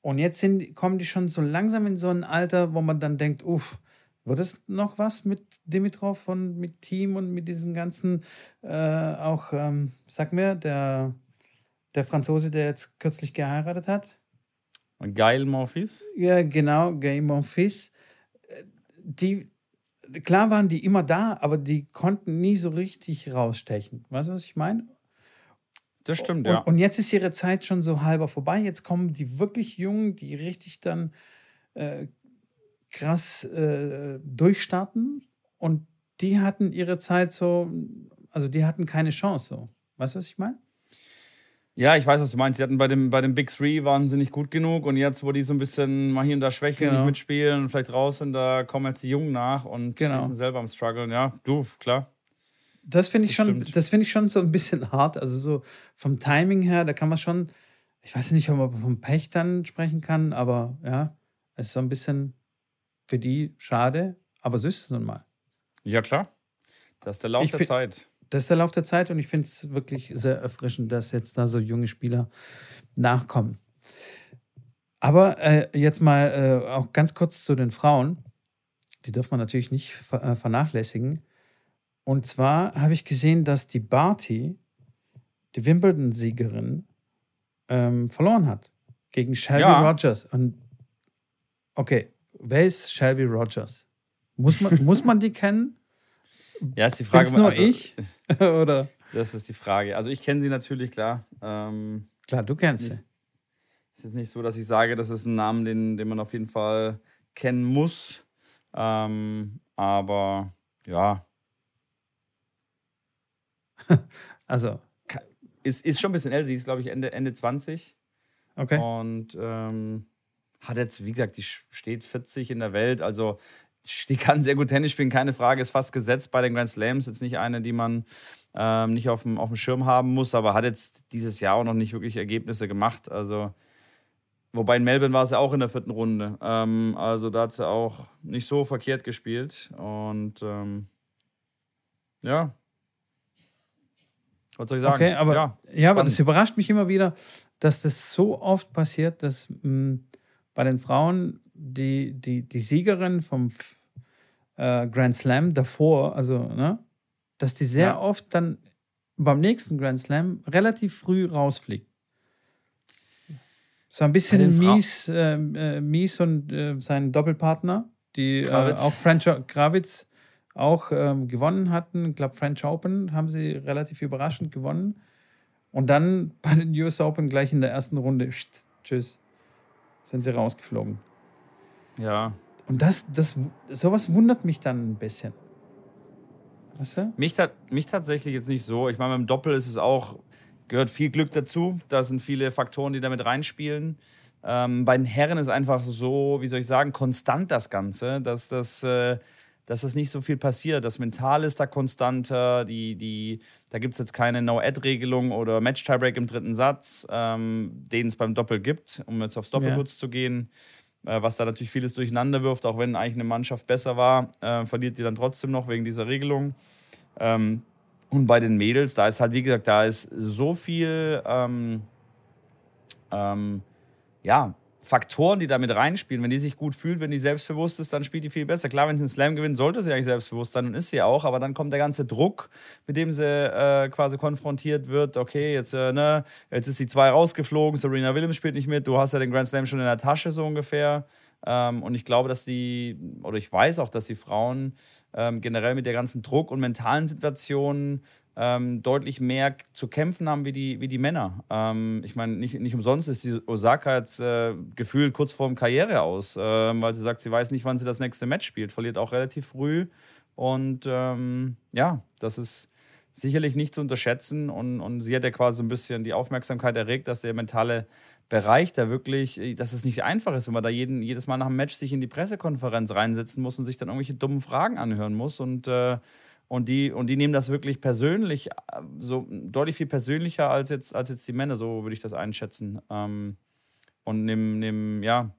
Und jetzt sind, kommen die schon so langsam in so ein Alter, wo man dann denkt, uff, wird es noch was mit Dimitrov und mit Team und mit diesen ganzen, äh, auch, ähm, sag mir, der, der Franzose, der jetzt kürzlich geheiratet hat? Gail Monfils? Ja, genau, Gail Monfils. Die, klar waren die immer da, aber die konnten nie so richtig rausstechen. Weißt du, was ich meine? Das stimmt, und, ja. Und jetzt ist ihre Zeit schon so halber vorbei. Jetzt kommen die wirklich Jungen, die richtig dann äh, krass äh, durchstarten und die hatten ihre Zeit so, also die hatten keine Chance so. Weißt du, was ich meine? Ja, ich weiß, was du meinst. Sie hatten bei dem, bei dem Big Three waren sie nicht gut genug und jetzt, wo die so ein bisschen mal hier und da schwächen, genau. nicht mitspielen und vielleicht raus sind, da kommen jetzt die Jungen nach und genau. sind selber am struggeln. Ja, du, klar. Das finde ich das schon, das finde ich schon so ein bisschen hart. Also so vom Timing her, da kann man schon, ich weiß nicht, ob man vom Pech dann sprechen kann, aber ja, es ist so ein bisschen für die schade, aber so ist es nun mal. Ja, klar. Das ist der Lauf ich der Zeit. Das ist der Lauf der Zeit und ich finde es wirklich sehr erfrischend, dass jetzt da so junge Spieler nachkommen. Aber äh, jetzt mal äh, auch ganz kurz zu den Frauen. Die darf man natürlich nicht ver äh, vernachlässigen. Und zwar habe ich gesehen, dass die Barty, die Wimbledon-Siegerin, ähm, verloren hat gegen Shelby ja. Rogers. Und okay, Wer ist Shelby Rogers? Muss man, muss man die kennen? Ja, ist die Frage. Ist nur also, ich? Oder? Das ist die Frage. Also ich kenne sie natürlich, klar. Ähm, klar, du kennst sie. Es ist nicht so, dass ich sage, das ist ein Name, den, den man auf jeden Fall kennen muss. Ähm, aber ja. also. Ist, ist schon ein bisschen älter, die ist, glaube ich, Ende, Ende 20. Okay. Und ähm, hat jetzt, wie gesagt, die steht 40 in der Welt, also die kann sehr gut Tennis spielen, keine Frage, ist fast gesetzt bei den Grand Slams. Jetzt nicht eine, die man ähm, nicht auf dem, auf dem Schirm haben muss, aber hat jetzt dieses Jahr auch noch nicht wirklich Ergebnisse gemacht. Also, wobei in Melbourne war sie auch in der vierten Runde. Ähm, also da hat sie auch nicht so verkehrt gespielt. Und ähm, ja. Was soll ich sagen? Okay, aber, ja, ja aber das überrascht mich immer wieder, dass das so oft passiert, dass. Mh, mm, bei den Frauen die, die, die Siegerin vom äh, Grand Slam davor, also, ne, dass die sehr ja. oft dann beim nächsten Grand Slam relativ früh rausfliegt. So ein bisschen Mies, äh, äh, Mies und äh, sein Doppelpartner, die äh, auch French Kravitz auch ähm, gewonnen hatten. Ich glaube, French Open haben sie relativ überraschend gewonnen. Und dann bei den US Open gleich in der ersten Runde. Tschüss sind sie rausgeflogen. Ja. Und das, das, sowas wundert mich dann ein bisschen. Weißt du? Mich, mich tatsächlich jetzt nicht so. Ich meine, beim Doppel ist es auch, gehört viel Glück dazu. Da sind viele Faktoren, die damit reinspielen. Ähm, bei den Herren ist einfach so, wie soll ich sagen, konstant das Ganze, dass das äh, dass das nicht so viel passiert. Das Mental ist da konstanter, die, die, da gibt es jetzt keine No-Ad-Regelung oder Match-Tiebreak im dritten Satz, ähm, den es beim Doppel gibt, um jetzt aufs Doppelputz ja. zu gehen. Äh, was da natürlich vieles durcheinander wirft, auch wenn eigentlich eine Mannschaft besser war, äh, verliert die dann trotzdem noch wegen dieser Regelung. Ähm, und bei den Mädels, da ist halt, wie gesagt, da ist so viel, ähm, ähm ja, Faktoren, die da mit reinspielen. Wenn die sich gut fühlt, wenn die selbstbewusst ist, dann spielt die viel besser. Klar, wenn sie einen Slam gewinnt, sollte sie eigentlich selbstbewusst sein und ist sie auch, aber dann kommt der ganze Druck, mit dem sie äh, quasi konfrontiert wird. Okay, jetzt, äh, ne, jetzt ist die zwei rausgeflogen, Serena Williams spielt nicht mit, du hast ja den Grand Slam schon in der Tasche so ungefähr. Ähm, und ich glaube, dass die, oder ich weiß auch, dass die Frauen ähm, generell mit der ganzen Druck und mentalen Situation ähm, deutlich mehr zu kämpfen haben wie die, wie die Männer. Ähm, ich meine, nicht, nicht umsonst ist die Osaka jetzt äh, gefühlt kurz vorm Karriere aus, äh, weil sie sagt, sie weiß nicht, wann sie das nächste Match spielt, verliert auch relativ früh. Und ähm, ja, das ist sicherlich nicht zu unterschätzen. Und, und sie hat ja quasi so ein bisschen die Aufmerksamkeit erregt, dass der mentale Bereich da wirklich, dass es nicht einfach ist, wenn man da jeden, jedes Mal nach dem Match sich in die Pressekonferenz reinsetzen muss und sich dann irgendwelche dummen Fragen anhören muss. Und, äh, und, die, und die nehmen das wirklich persönlich, so deutlich viel persönlicher als jetzt, als jetzt die Männer, so würde ich das einschätzen. Ähm, und nehmen, nehmen ja,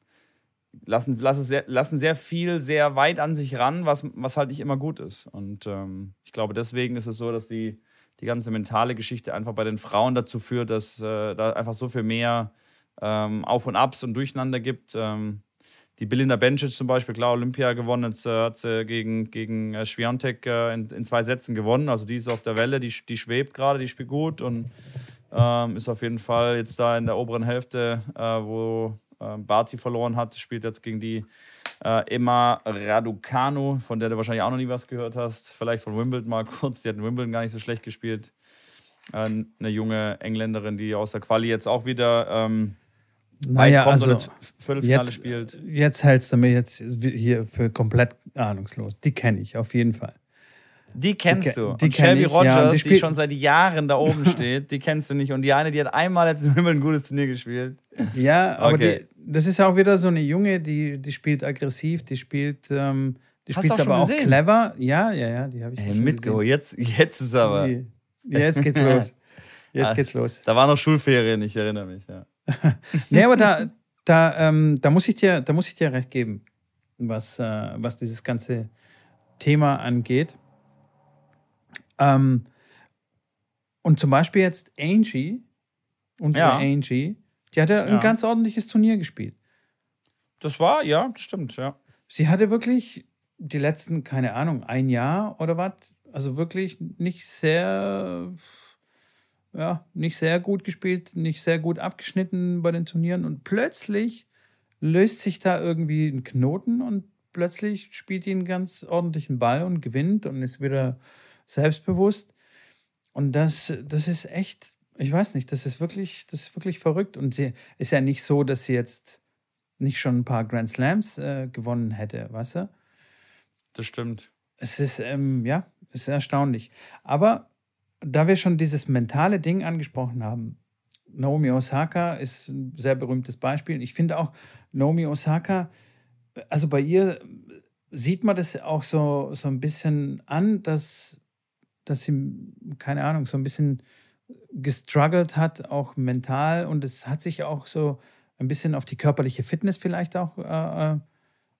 lassen, lassen, sehr, lassen sehr viel sehr weit an sich ran, was, was halt nicht immer gut ist. Und ähm, ich glaube, deswegen ist es so, dass die, die ganze mentale Geschichte einfach bei den Frauen dazu führt, dass äh, da einfach so viel mehr ähm, Auf und Abs und Durcheinander gibt. Ähm, die Belinda Bencic zum Beispiel, klar, Olympia gewonnen, jetzt äh, hat sie gegen, gegen äh, Schwiontek äh, in, in, zwei Sätzen gewonnen. Also die ist auf der Welle, die, die schwebt gerade, die spielt gut und ähm, ist auf jeden Fall jetzt da in der oberen Hälfte, äh, wo äh, Barty verloren hat, spielt jetzt gegen die äh, Emma Raducanu, von der du wahrscheinlich auch noch nie was gehört hast. Vielleicht von Wimbledon mal kurz, die hat in Wimbledon gar nicht so schlecht gespielt. Äh, eine junge Engländerin, die aus der Quali jetzt auch wieder ähm, naja, also Viertelfinale jetzt, spielt. Jetzt hältst du mich jetzt hier für komplett ahnungslos. Die kenne ich auf jeden Fall. Die kennst du. Die, die Shelby Rogers, ja, die, die, schon seit Jahren da oben steht, die kennst du nicht. Und die eine, die hat einmal jetzt im Himmel ein gutes Turnier gespielt. Ja, aber okay. die, das ist auch wieder so eine Junge, die, die spielt aggressiv, die spielt, ähm, die spielt aber auch gesehen? clever. Ja, ja, ja, die habe ich hey, mitgeholt. Jetzt, jetzt ist aber. Jetzt geht's los. Jetzt geht's los. Da war noch Schulferien, ich erinnere mich, ja. nee, aber da, da, ähm, da, muss ich dir, da muss ich dir recht geben, was, äh, was dieses ganze Thema angeht. Ähm, und zum Beispiel jetzt Angie, unsere ja. Angie, die hat ja ein ganz ordentliches Turnier gespielt. Das war, ja, das stimmt, ja. Sie hatte wirklich die letzten, keine Ahnung, ein Jahr oder was, also wirklich nicht sehr, ja, nicht sehr gut gespielt, nicht sehr gut abgeschnitten bei den Turnieren und plötzlich löst sich da irgendwie ein Knoten und plötzlich spielt die einen ganz ordentlichen Ball und gewinnt und ist wieder selbstbewusst. Und das, das ist echt, ich weiß nicht, das ist wirklich, das ist wirklich verrückt. Und sie ist ja nicht so, dass sie jetzt nicht schon ein paar Grand Slams äh, gewonnen hätte, weißt du? Das stimmt. Es ist, ähm, ja, ist erstaunlich. Aber da wir schon dieses mentale Ding angesprochen haben, Naomi Osaka ist ein sehr berühmtes Beispiel. Ich finde auch, Naomi Osaka, also bei ihr sieht man das auch so, so ein bisschen an, dass dass sie, keine Ahnung, so ein bisschen gestruggelt hat, auch mental. Und es hat sich auch so ein bisschen auf die körperliche Fitness vielleicht auch äh,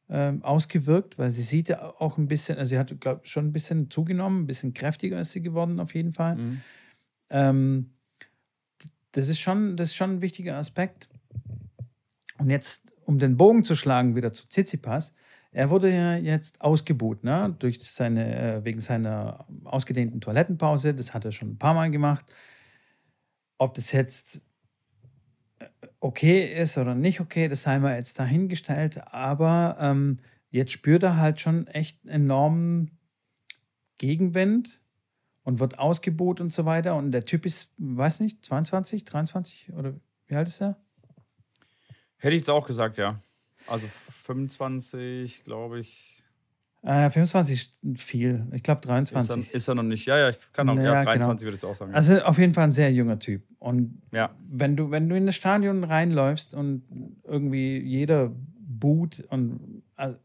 äh, ausgewirkt, weil sie sieht ja auch ein bisschen, also sie hat, glaube ich, schon ein bisschen zugenommen, ein bisschen kräftiger ist sie geworden auf jeden Fall. Mhm. Ähm, das, ist schon, das ist schon ein wichtiger Aspekt. Und jetzt, um den Bogen zu schlagen wieder zu Tsitsipas, er wurde ja jetzt ausgebuht, ne? Durch seine, äh, wegen seiner ausgedehnten Toilettenpause. Das hat er schon ein paar Mal gemacht. Ob das jetzt okay ist oder nicht okay, das sei mal jetzt dahingestellt. Aber ähm, jetzt spürt er halt schon echt enormen Gegenwind und wird ausgebuht und so weiter. Und der Typ ist, weiß nicht, 22, 23 oder wie alt ist er? Hätte ich jetzt auch gesagt, ja. Also 25, glaube ich. Äh, 25 ist viel. Ich glaube 23. Ist er, ist er, noch nicht. Ja, ja, ich kann auch. Ja, ja 23 genau. würde ich auch sagen. Also auf jeden Fall ein sehr junger Typ. Und ja. wenn, du, wenn du in das Stadion reinläufst und irgendwie jeder boot und also,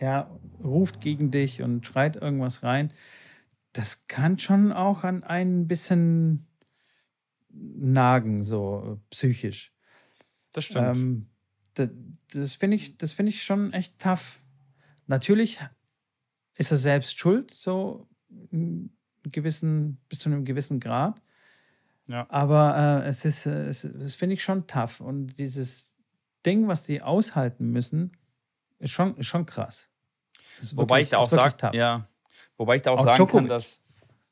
ja, ruft gegen dich und schreit irgendwas rein, das kann schon auch an ein bisschen nagen, so psychisch. Das stimmt. Ähm, das, das finde ich, find ich schon echt tough. Natürlich ist er selbst schuld, so gewissen, bis zu einem gewissen Grad. Ja. Aber äh, es ist, es, das finde ich schon tough. Und dieses Ding, was die aushalten müssen, ist schon, ist schon krass. Ist wobei wirklich, ich da auch sage, ja, wobei ich da auch, auch sagen Djokovic. kann, dass,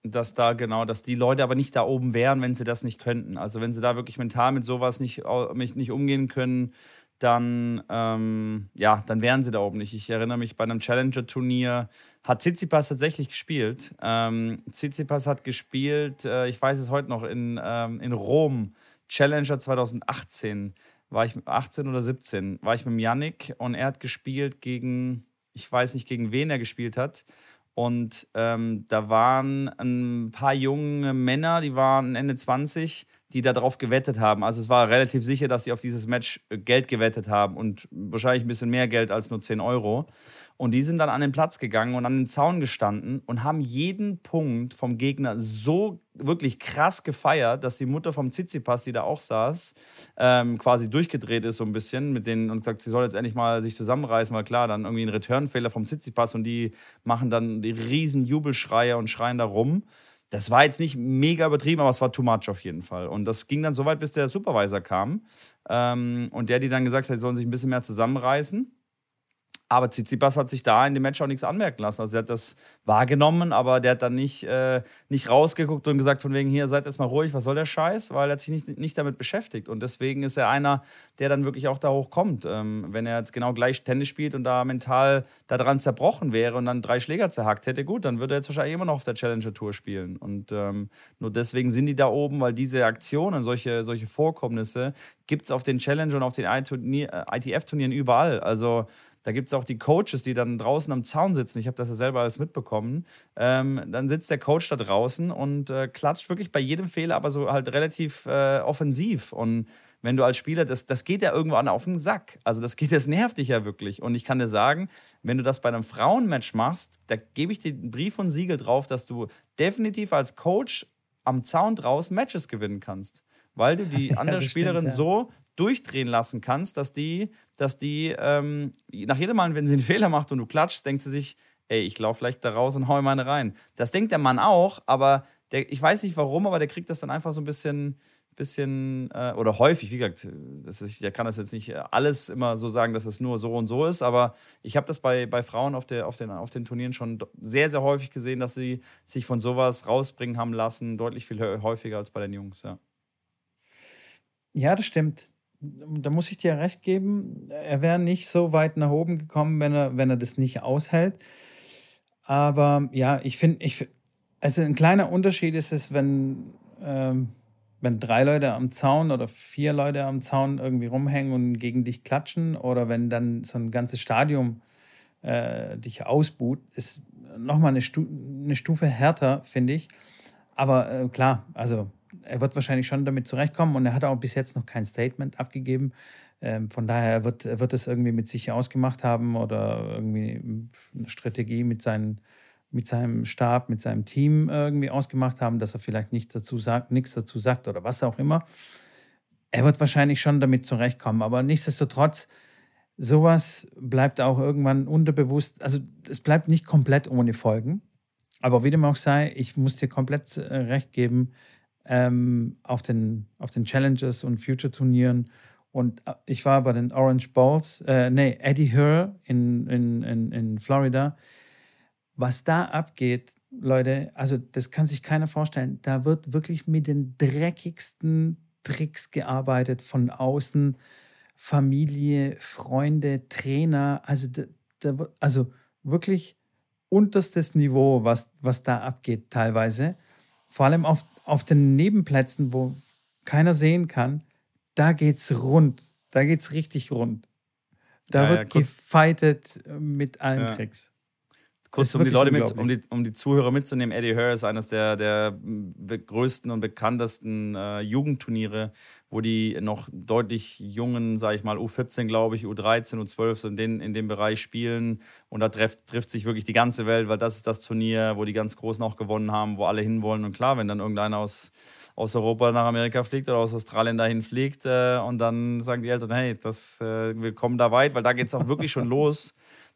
dass da genau, dass die Leute aber nicht da oben wären, wenn sie das nicht könnten. Also wenn sie da wirklich mental mit sowas nicht, nicht umgehen können, dann, ähm, ja, dann wären sie da oben nicht. Ich erinnere mich, bei einem Challenger-Turnier hat Tsitsipas tatsächlich gespielt. Ähm, Tsitsipas hat gespielt, äh, ich weiß es heute noch, in, ähm, in Rom, Challenger 2018, war ich 18 oder 17, war ich mit Yannick und er hat gespielt gegen, ich weiß nicht, gegen wen er gespielt hat. Und ähm, da waren ein paar junge Männer, die waren Ende 20, die darauf gewettet haben. Also es war relativ sicher, dass sie auf dieses Match äh, Geld gewettet haben und wahrscheinlich ein bisschen mehr Geld als nur 10 Euro. Und die sind dann an den Platz gegangen und an den Zaun gestanden und haben jeden Punkt vom Gegner so wirklich krass gefeiert, dass die Mutter vom Tsitsipas, die da auch saß, ähm, quasi durchgedreht ist so ein bisschen mit denen und gesagt, sie soll jetzt endlich mal sich zusammenreißen, weil klar, dann irgendwie ein Returnfehler vom Tsitsipas und die machen dann die riesen Jubelschreie und schreien da rum. Das war jetzt nicht mega übertrieben, aber es war too much auf jeden Fall. Und das ging dann so weit, bis der Supervisor kam ähm, und der die dann gesagt hat, sie sollen sich ein bisschen mehr zusammenreißen. Aber Tsitsipas hat sich da in dem Match auch nichts anmerken lassen. Also er hat das wahrgenommen, aber der hat dann nicht, äh, nicht rausgeguckt und gesagt, von wegen hier, seid jetzt mal ruhig, was soll der Scheiß? Weil er hat sich nicht, nicht damit beschäftigt. Und deswegen ist er einer, der dann wirklich auch da hochkommt. Ähm, wenn er jetzt genau gleich Tennis spielt und da mental daran zerbrochen wäre und dann drei Schläger zerhackt hätte, gut, dann würde er jetzt wahrscheinlich immer noch auf der Challenger Tour spielen. Und ähm, nur deswegen sind die da oben, weil diese Aktionen, solche, solche Vorkommnisse, gibt es auf den Challenger und auf den ITF-Turnieren überall. Also da gibt es auch die Coaches, die dann draußen am Zaun sitzen. Ich habe das ja selber alles mitbekommen. Ähm, dann sitzt der Coach da draußen und äh, klatscht wirklich bei jedem Fehler, aber so halt relativ äh, offensiv. Und wenn du als Spieler, das, das geht ja irgendwann auf den Sack. Also das geht, das nervt dich ja wirklich. Und ich kann dir sagen, wenn du das bei einem Frauenmatch machst, da gebe ich dir einen Brief und Siegel drauf, dass du definitiv als Coach am Zaun draußen Matches gewinnen kannst. Weil du die andere ja, Spielerin stimmt, ja. so durchdrehen lassen kannst, dass die, dass die ähm, nach jedem Mal, wenn sie einen Fehler macht und du klatschst, denkt sie sich, ey, ich laufe vielleicht da raus und hau ihm eine rein. Das denkt der Mann auch, aber der, ich weiß nicht warum, aber der kriegt das dann einfach so ein bisschen, bisschen äh, oder häufig, wie gesagt, ist, der kann das jetzt nicht alles immer so sagen, dass es nur so und so ist, aber ich habe das bei, bei Frauen auf, der, auf, den, auf den Turnieren schon sehr, sehr häufig gesehen, dass sie sich von sowas rausbringen haben lassen, deutlich viel häufiger als bei den Jungs, ja. Ja, das stimmt da muss ich dir recht geben, er wäre nicht so weit nach oben gekommen, wenn er, wenn er das nicht aushält. Aber ja, ich finde, ich, also ein kleiner Unterschied ist es, wenn, ähm, wenn drei Leute am Zaun oder vier Leute am Zaun irgendwie rumhängen und gegen dich klatschen oder wenn dann so ein ganzes Stadion äh, dich ausbuht, ist nochmal eine, Stu eine Stufe härter, finde ich. Aber äh, klar, also er wird wahrscheinlich schon damit zurechtkommen und er hat auch bis jetzt noch kein Statement abgegeben. Ähm, von daher wird er wird es irgendwie mit sich ausgemacht haben oder irgendwie eine Strategie mit, seinen, mit seinem Stab, mit seinem Team irgendwie ausgemacht haben, dass er vielleicht nichts dazu sagt, nichts dazu sagt oder was auch immer. Er wird wahrscheinlich schon damit zurechtkommen, aber nichtsdestotrotz, sowas bleibt auch irgendwann unterbewusst, also es bleibt nicht komplett ohne Folgen. Aber wie dem auch sei, ich muss dir komplett äh, recht geben, ähm, auf, den, auf den Challenges und Future-Turnieren. Und äh, ich war bei den Orange Bowls, äh, nee, Eddie Hur in, in, in, in Florida. Was da abgeht, Leute, also das kann sich keiner vorstellen. Da wird wirklich mit den dreckigsten Tricks gearbeitet von außen. Familie, Freunde, Trainer, also, da, da, also wirklich unterstes Niveau, was, was da abgeht teilweise. Vor allem auf auf den Nebenplätzen, wo keiner sehen kann, da geht's rund. Da geht's richtig rund. Da ja, wird ja, gefightet mit allen ja. Tricks. Kurz, um die Leute mit, um die, um die Zuhörer mitzunehmen, Eddie Hur ist eines der, der größten und bekanntesten äh, Jugendturniere, wo die noch deutlich jungen, sage ich mal, U14, glaube ich, U13, U12, so in, den, in dem Bereich spielen. Und da trifft, trifft sich wirklich die ganze Welt, weil das ist das Turnier, wo die ganz Großen auch gewonnen haben, wo alle hinwollen. Und klar, wenn dann irgendeiner aus, aus Europa nach Amerika fliegt oder aus Australien dahin fliegt äh, und dann sagen die Eltern, hey, das, äh, wir kommen da weit, weil da geht es auch wirklich schon los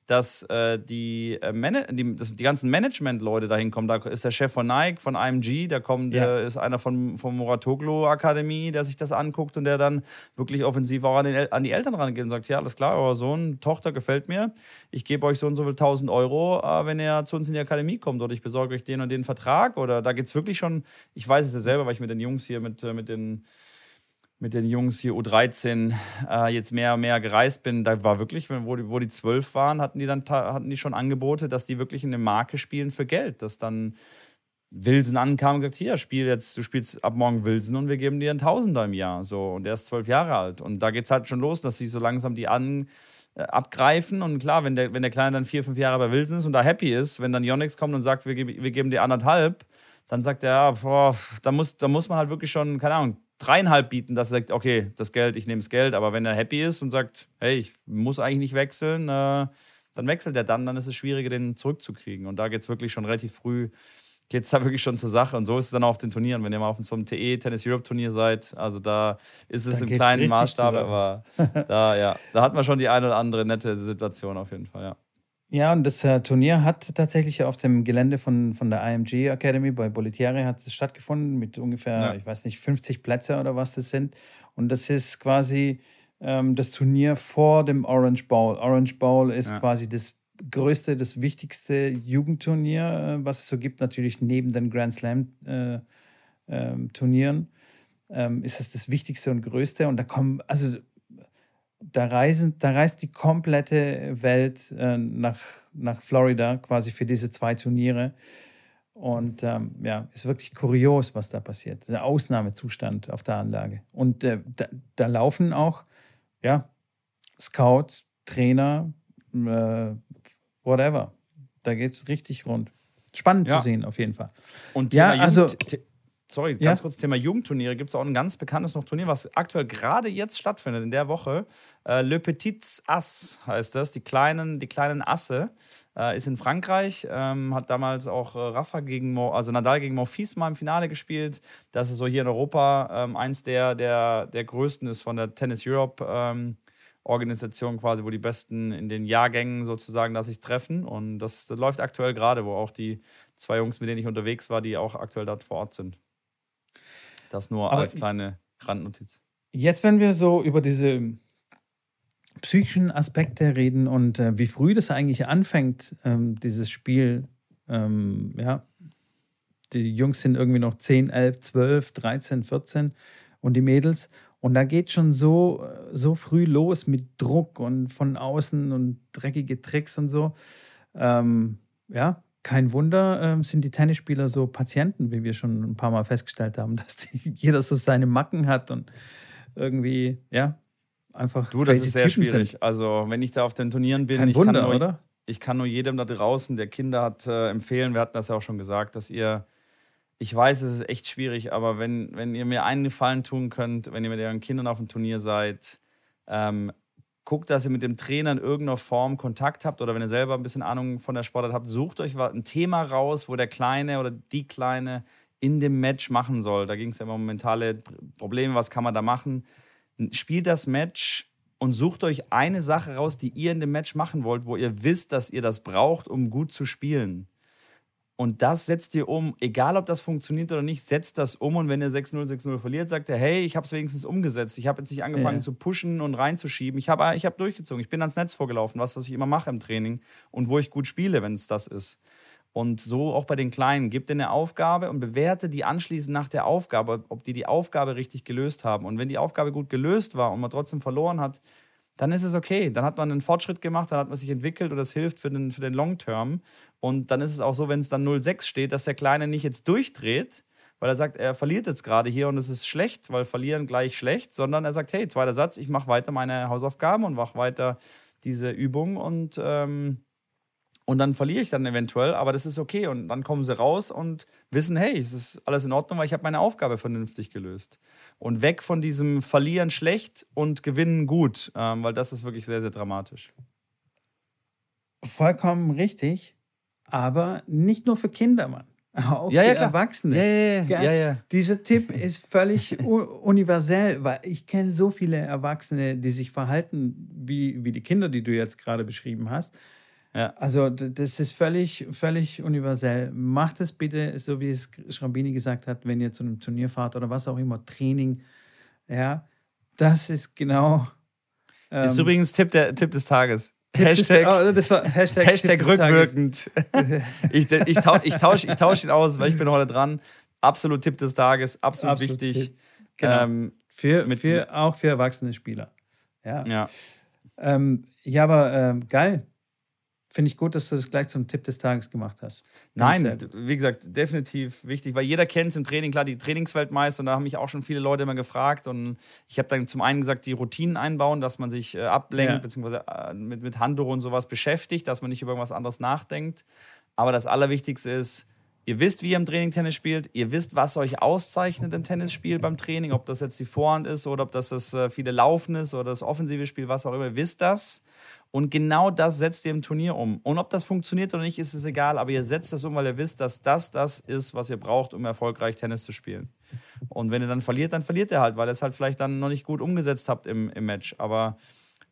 dass äh, die, äh, die, das, die ganzen Management-Leute da hinkommen. Da ist der Chef von Nike, von IMG, da kommt, ja. der ist einer von, von Moratoglu Akademie, der sich das anguckt und der dann wirklich offensiv auch an, den, an die Eltern rangeht und sagt, ja, alles klar, euer Sohn, Tochter gefällt mir, ich gebe euch so und so viel 1000 Euro, äh, wenn er zu uns in die Akademie kommt oder ich besorge euch den und den Vertrag oder da geht es wirklich schon, ich weiß es ja selber, weil ich mit den Jungs hier, mit, äh, mit den mit den Jungs hier U13 äh, jetzt mehr und mehr gereist bin, da war wirklich, wo die, wo die 12 waren, hatten die dann hatten die schon Angebote, dass die wirklich in eine Marke spielen für Geld. Dass dann Wilson ankam und gesagt, hier, spiel jetzt, du spielst ab morgen Wilson und wir geben dir einen Tausender im Jahr. So, und der ist zwölf Jahre alt. Und da geht es halt schon los, dass sie so langsam die an äh, abgreifen. Und klar, wenn der, wenn der Kleine dann vier, fünf Jahre bei Wilson ist und da happy ist, wenn dann Yonex kommt und sagt, wir, wir geben dir anderthalb, dann sagt er, ja, boah, da, muss, da muss man halt wirklich schon, keine Ahnung, dreieinhalb bieten, dass er sagt, okay, das Geld, ich nehme das Geld. Aber wenn er happy ist und sagt, hey, ich muss eigentlich nicht wechseln, äh, dann wechselt er dann, dann ist es schwieriger, den zurückzukriegen. Und da geht es wirklich schon relativ früh geht es da wirklich schon zur Sache. Und so ist es dann auch auf den Turnieren. Wenn ihr mal auf so einem TE Tennis Europe Turnier seid, also da ist es da im kleinen Maßstab, aber da, ja, da hat man schon die eine oder andere nette Situation auf jeden Fall, ja. Ja, und das äh, Turnier hat tatsächlich auf dem Gelände von, von der IMG Academy bei Boletiere hat es stattgefunden mit ungefähr, ja. ich weiß nicht, 50 Plätze oder was das sind. Und das ist quasi ähm, das Turnier vor dem Orange Bowl. Orange Bowl ist ja. quasi das größte, das wichtigste Jugendturnier, äh, was es so gibt, natürlich neben den Grand Slam-Turnieren. Äh, ähm, ist es das wichtigste und größte. Und da kommen, also da, reisen, da reist die komplette Welt äh, nach, nach Florida quasi für diese zwei Turniere. Und ähm, ja, ist wirklich kurios, was da passiert. Der Ausnahmezustand auf der Anlage. Und äh, da, da, laufen auch ja, Scouts, Trainer, äh, whatever. Da geht es richtig rund. Spannend ja. zu sehen, auf jeden Fall. Und ja, also. Sorry, ganz ja? kurz Thema Jugendturniere. Gibt es auch ein ganz bekanntes noch Turnier, was aktuell gerade jetzt stattfindet, in der Woche. Äh, Le Petits Ass heißt das. Die kleinen, die kleinen Asse. Äh, ist in Frankreich. Ähm, hat damals auch äh, Rafa gegen, Mo, also Nadal gegen Monfils mal im Finale gespielt. Das ist so hier in Europa ähm, eins der, der, der größten ist von der Tennis Europe. Ähm, Organisation quasi, wo die Besten in den Jahrgängen sozusagen da sich treffen. Und das läuft aktuell gerade, wo auch die zwei Jungs, mit denen ich unterwegs war, die auch aktuell dort vor Ort sind. Das nur Aber als kleine Randnotiz. Jetzt, wenn wir so über diese psychischen Aspekte reden und äh, wie früh das eigentlich anfängt, ähm, dieses Spiel, ähm, ja, die Jungs sind irgendwie noch 10, 11, 12, 13, 14 und die Mädels. Und da geht schon so, so früh los mit Druck und von außen und dreckige Tricks und so. Ähm, ja, kein Wunder, ähm, sind die Tennisspieler so Patienten, wie wir schon ein paar Mal festgestellt haben, dass die, jeder so seine Macken hat und irgendwie, ja, einfach. Du, das ist sehr Typen schwierig. Sind. Also, wenn ich da auf den Turnieren bin, kein ich, Wunder, kann nur, oder? ich kann nur jedem da draußen, der Kinder hat, äh, empfehlen, wir hatten das ja auch schon gesagt, dass ihr ich weiß, es ist echt schwierig, aber wenn, wenn ihr mir einen Gefallen tun könnt, wenn ihr mit euren Kindern auf dem Turnier seid, ähm, guckt, dass ihr mit dem Trainer in irgendeiner Form Kontakt habt oder wenn ihr selber ein bisschen Ahnung von der Sportart habt, sucht euch ein Thema raus, wo der Kleine oder die Kleine in dem Match machen soll. Da ging es ja immer um mentale Probleme, was kann man da machen. Spielt das Match und sucht euch eine Sache raus, die ihr in dem Match machen wollt, wo ihr wisst, dass ihr das braucht, um gut zu spielen. Und das setzt ihr um, egal ob das funktioniert oder nicht, setzt das um. Und wenn ihr 6-0, 6-0 verliert, sagt er, hey, ich habe es wenigstens umgesetzt. Ich habe jetzt nicht angefangen ja. zu pushen und reinzuschieben. Ich habe ich hab durchgezogen. Ich bin ans Netz vorgelaufen, was, was ich immer mache im Training und wo ich gut spiele, wenn es das ist. Und so auch bei den Kleinen. Gebt dir eine Aufgabe und bewerte die anschließend nach der Aufgabe, ob die die Aufgabe richtig gelöst haben. Und wenn die Aufgabe gut gelöst war und man trotzdem verloren hat, dann ist es okay. Dann hat man einen Fortschritt gemacht, dann hat man sich entwickelt und das hilft für den, für den Long Term. Und dann ist es auch so, wenn es dann 0-6 steht, dass der Kleine nicht jetzt durchdreht, weil er sagt, er verliert jetzt gerade hier und es ist schlecht, weil verlieren gleich schlecht, sondern er sagt, hey, zweiter Satz, ich mache weiter meine Hausaufgaben und mache weiter diese Übung und ähm, und dann verliere ich dann eventuell, aber das ist okay. Und dann kommen sie raus und wissen, hey, es ist alles in Ordnung, weil ich habe meine Aufgabe vernünftig gelöst. Und weg von diesem Verlieren schlecht und Gewinnen gut, ähm, weil das ist wirklich sehr, sehr dramatisch. Vollkommen richtig, aber nicht nur für Kinder, Mann. Auch ja, für ja, Erwachsene. Ja, ja, ja, Dieser Tipp ist völlig universell, weil ich kenne so viele Erwachsene, die sich verhalten wie, wie die Kinder, die du jetzt gerade beschrieben hast. Ja. Also das ist völlig, völlig universell. Macht es bitte, so wie es Schrambini gesagt hat, wenn ihr zu einem Turnier fahrt oder was auch immer, Training. Ja, das ist genau. Ähm, ist übrigens Tipp, der, Tipp des Tages. Tipp Hashtag, des, oh, war Hashtag, Hashtag rückwirkend. ich, ich, tausch, ich tausche ich tausch ihn aus, weil ich bin heute dran. Absolut Tipp des Tages, absolut, absolut wichtig. Genau. Ähm, für, für, auch für erwachsene Spieler. Ja, ja. Ähm, ja aber ähm, geil Finde ich gut, dass du das gleich zum Tipp des Tages gemacht hast. Nein, wie gesagt, definitiv wichtig, weil jeder kennt es im Training, klar, die Trainingsweltmeister, und da haben mich auch schon viele Leute immer gefragt. Und ich habe dann zum einen gesagt, die Routinen einbauen, dass man sich äh, ablenkt, ja. beziehungsweise äh, mit, mit Handtuch und sowas beschäftigt, dass man nicht über irgendwas anderes nachdenkt. Aber das Allerwichtigste ist, Ihr wisst, wie ihr im Training Tennis spielt. Ihr wisst, was euch auszeichnet im Tennisspiel beim Training. Ob das jetzt die Vorhand ist oder ob das das äh, viele Laufen ist oder das offensive Spiel, was auch immer. Ihr wisst das. Und genau das setzt ihr im Turnier um. Und ob das funktioniert oder nicht, ist es egal. Aber ihr setzt das um, weil ihr wisst, dass das das ist, was ihr braucht, um erfolgreich Tennis zu spielen. Und wenn ihr dann verliert, dann verliert ihr halt, weil ihr es halt vielleicht dann noch nicht gut umgesetzt habt im, im Match. Aber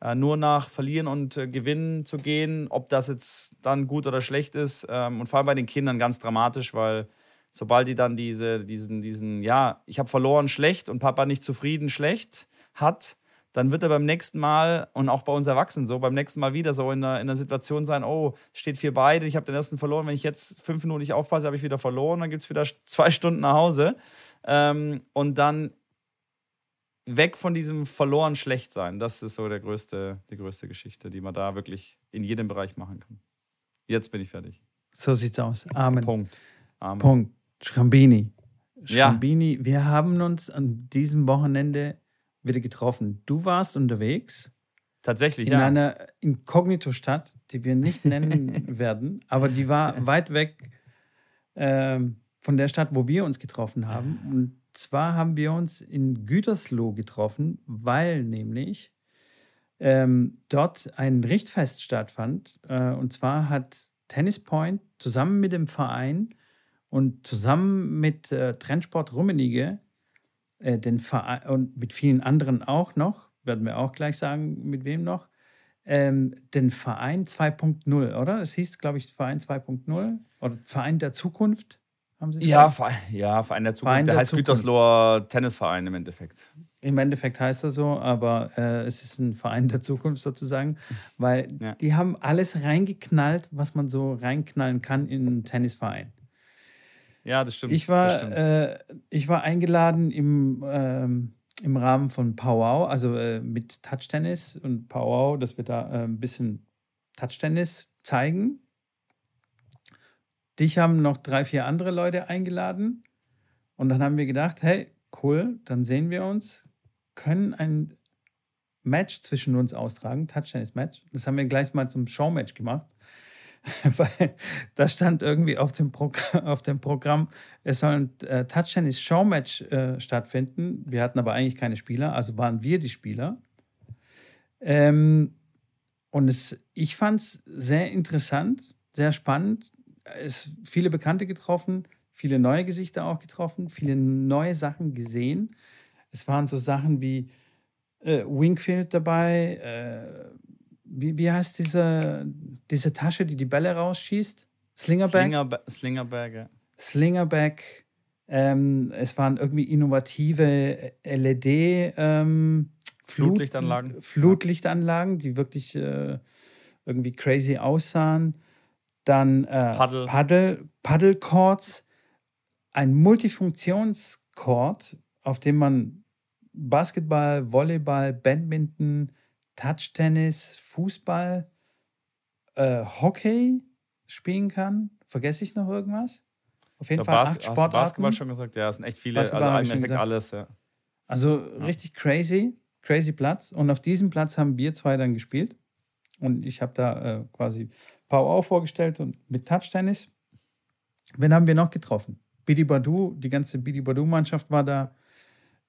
äh, nur nach Verlieren und äh, Gewinnen zu gehen, ob das jetzt dann gut oder schlecht ist. Ähm, und vor allem bei den Kindern ganz dramatisch, weil sobald die dann diese, diesen, diesen, ja, ich habe verloren, schlecht und Papa nicht zufrieden, schlecht hat, dann wird er beim nächsten Mal und auch bei uns Erwachsenen so, beim nächsten Mal wieder so in einer, in einer Situation sein, oh, steht vier beide, ich habe den ersten verloren, wenn ich jetzt fünf Minuten nicht aufpasse, habe ich wieder verloren, dann gibt es wieder zwei Stunden nach Hause. Ähm, und dann weg von diesem verloren schlecht sein. Das ist so der größte, die größte Geschichte, die man da wirklich in jedem Bereich machen kann. Jetzt bin ich fertig. So sieht's aus. Amen. Punkt. Amen. Punkt. Schrambini. Schrambini, ja. wir haben uns an diesem Wochenende wieder getroffen. Du warst unterwegs. Tatsächlich, in ja. In einer Inkognito-Stadt, die wir nicht nennen werden, aber die war weit weg äh, von der Stadt, wo wir uns getroffen haben. Und zwar haben wir uns in Gütersloh getroffen, weil nämlich ähm, dort ein Richtfest stattfand. Äh, und zwar hat Tennis Point zusammen mit dem Verein und zusammen mit äh, Trendsport Rummenige äh, den Verein und mit vielen anderen auch noch, werden wir auch gleich sagen, mit wem noch, ähm, den Verein 2.0, oder? Es hieß, glaube ich, Verein 2.0 oder Verein der Zukunft. Haben Sie ja, Verein, ja, Verein der Zukunft. Verein der, der heißt Zukunft. Gütersloher Tennisverein im Endeffekt. Im Endeffekt heißt er so, aber äh, es ist ein Verein der Zukunft sozusagen, weil ja. die haben alles reingeknallt, was man so reinknallen kann in einen Tennisverein. Ja, das stimmt. Ich war, stimmt. Äh, ich war eingeladen im, ähm, im Rahmen von Powwow, also äh, mit Touch-Tennis und Powwow, dass wir da äh, ein bisschen Touch-Tennis zeigen. Dich haben noch drei, vier andere Leute eingeladen. Und dann haben wir gedacht, hey, cool, dann sehen wir uns, können ein Match zwischen uns austragen, Touch-Tennis-Match. Das haben wir gleich mal zum Show-Match gemacht. weil da stand irgendwie auf dem, Programm, auf dem Programm, es soll ein äh, Touch-Tennis-Showmatch äh, stattfinden. Wir hatten aber eigentlich keine Spieler, also waren wir die Spieler. Ähm, und es, ich fand es sehr interessant, sehr spannend. Es viele Bekannte getroffen, viele neue Gesichter auch getroffen, viele neue Sachen gesehen. Es waren so Sachen wie äh, Wingfield dabei, äh, wie, wie heißt diese, diese Tasche, die die Bälle rausschießt? Slingerbag? Slingerba Slingerbag, ja. Slingerbag. Ähm, es waren irgendwie innovative LED ähm, Flut, Flutlichtanlagen. Flutlichtanlagen, die wirklich äh, irgendwie crazy aussahen. Dann äh, Paddle. Paddle, Paddlecords, ein Multifunktionscord, auf dem man Basketball, Volleyball, Badminton, Touch-Tennis, Fußball, äh, Hockey spielen kann. Vergesse ich noch irgendwas? Auf jeden Fall Bas acht Sportarten. Hast du Basketball schon gesagt? Ja, es sind echt viele. Basketball also im Endeffekt alles, ja. Also ja. richtig crazy, crazy Platz. Und auf diesem Platz haben wir zwei dann gespielt. Und ich habe da äh, quasi Power vorgestellt und mit Touch-Tennis. Wen haben wir noch getroffen? Bidi Badu, die ganze Bidi Badu-Mannschaft war da.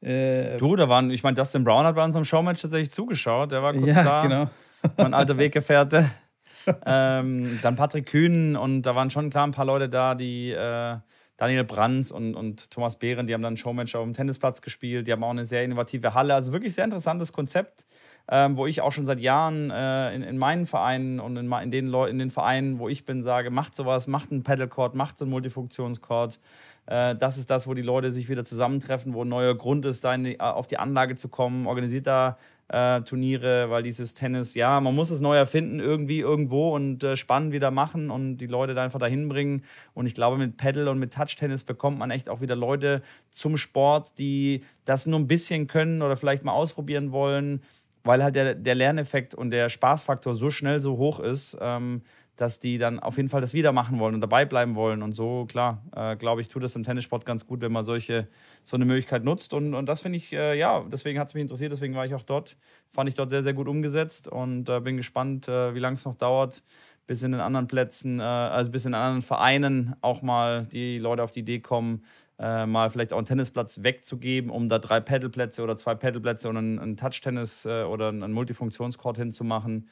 Äh, du, da waren, ich meine, Dustin Brown hat bei unserem Showmatch tatsächlich zugeschaut. Der war kurz ja, da. Genau. mein alter Weggefährte. ähm, dann Patrick Kühn und da waren schon klar ein paar Leute da, die äh, Daniel Brands und, und Thomas Behren, die haben dann ein Showmatch auf dem Tennisplatz gespielt. Die haben auch eine sehr innovative Halle. Also wirklich sehr interessantes Konzept, ähm, wo ich auch schon seit Jahren äh, in, in meinen Vereinen und in, in, den in den Vereinen, wo ich bin, sage, macht sowas, macht einen Paddlecourt, macht so einen Multifunktionscourt. Äh, das ist das, wo die Leute sich wieder zusammentreffen, wo ein neuer Grund ist, da die, auf die Anlage zu kommen. Organisiert da äh, Turniere, weil dieses Tennis, ja, man muss es neu erfinden, irgendwie, irgendwo und äh, spannend wieder machen und die Leute da einfach dahin bringen. Und ich glaube, mit Paddle und mit Touch-Tennis bekommt man echt auch wieder Leute zum Sport, die das nur ein bisschen können oder vielleicht mal ausprobieren wollen, weil halt der, der Lerneffekt und der Spaßfaktor so schnell so hoch ist. Ähm, dass die dann auf jeden Fall das wieder machen wollen und dabei bleiben wollen. Und so, klar, äh, glaube ich, tut das im Tennissport ganz gut, wenn man solche, so eine Möglichkeit nutzt. Und, und das finde ich, äh, ja, deswegen hat es mich interessiert, deswegen war ich auch dort. Fand ich dort sehr, sehr gut umgesetzt und äh, bin gespannt, äh, wie lange es noch dauert, bis in den anderen Plätzen, äh, also bis in anderen Vereinen auch mal die Leute auf die Idee kommen, äh, mal vielleicht auch einen Tennisplatz wegzugeben, um da drei Pedalplätze oder zwei Pedalplätze und einen, einen Touch-Tennis oder einen Multifunktionscourt hinzumachen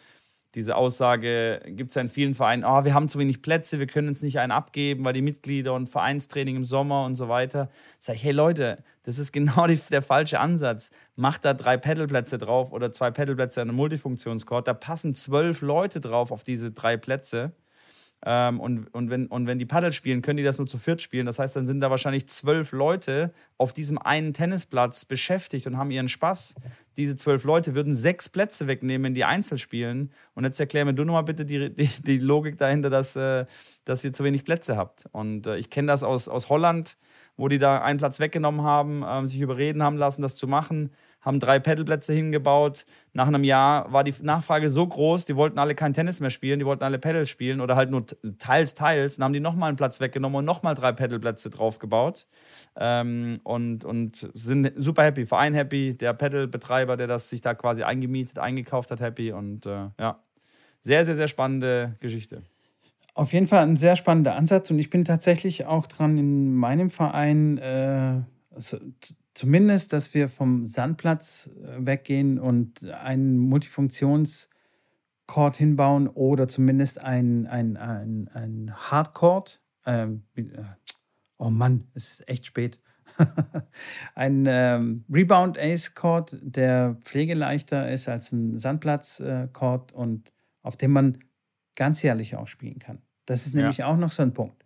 diese Aussage gibt es ja in vielen Vereinen, oh, wir haben zu wenig Plätze, wir können uns nicht einen abgeben, weil die Mitglieder und Vereinstraining im Sommer und so weiter. Sag ich, hey Leute, das ist genau die, der falsche Ansatz. Macht da drei Pedalplätze drauf oder zwei Pedalplätze an einem Multifunktionscourt. Da passen zwölf Leute drauf auf diese drei Plätze. Ähm, und, und, wenn, und wenn die Paddel spielen, können die das nur zu viert spielen. Das heißt, dann sind da wahrscheinlich zwölf Leute auf diesem einen Tennisplatz beschäftigt und haben ihren Spaß. Diese zwölf Leute würden sechs Plätze wegnehmen, wenn die Einzel spielen. Und jetzt erklär mir du nochmal bitte die, die, die Logik dahinter, dass, äh, dass ihr zu wenig Plätze habt. Und äh, ich kenne das aus, aus Holland, wo die da einen Platz weggenommen haben, äh, sich überreden haben lassen, das zu machen haben drei Pedalplätze hingebaut. Nach einem Jahr war die Nachfrage so groß, die wollten alle kein Tennis mehr spielen, die wollten alle Pedal spielen oder halt nur teils, teils. Dann haben die nochmal einen Platz weggenommen und nochmal drei Pedalplätze draufgebaut. Ähm, und, und sind super happy. Verein happy, der Pedalbetreiber, der das sich da quasi eingemietet, eingekauft hat, happy. Und äh, ja, sehr, sehr, sehr spannende Geschichte. Auf jeden Fall ein sehr spannender Ansatz und ich bin tatsächlich auch dran in meinem Verein äh, zumindest, dass wir vom Sandplatz äh, weggehen und einen Multifunktionscourt hinbauen oder zumindest ein, ein, ein, ein Hardcourt. Ähm, äh, oh Mann, es ist echt spät. ein ähm, Rebound Ace Court, der pflegeleichter ist als ein Sandplatz äh, Court und auf dem man ganzjährlich auch spielen kann. Das ist nämlich ja. auch noch so ein Punkt.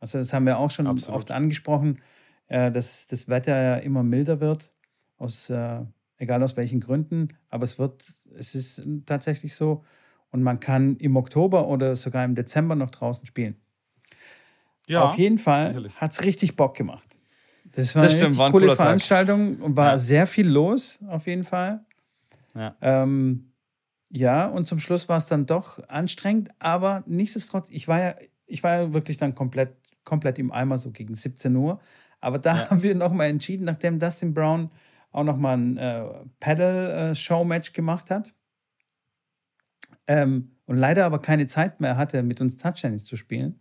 Also das haben wir auch schon Absolut. oft angesprochen äh, dass das Wetter ja immer milder wird, aus, äh, egal aus welchen Gründen, aber es wird, es ist tatsächlich so. Und man kann im Oktober oder sogar im Dezember noch draußen spielen. Ja, Auf jeden Fall hat es richtig Bock gemacht. Das war das eine stimmt, war coole Veranstaltung und war ja. sehr viel los, auf jeden Fall. Ja. Ähm, ja, und zum Schluss war es dann doch anstrengend, aber nichtsdestotrotz, ich war ja, ich war ja wirklich dann komplett, komplett im Eimer, so gegen 17 Uhr. Aber da ja. haben wir nochmal entschieden, nachdem Dustin Brown auch nochmal ein äh, Paddle-Show-Match gemacht hat. Ähm, und leider aber keine Zeit mehr hatte, mit uns Touchtennis zu spielen.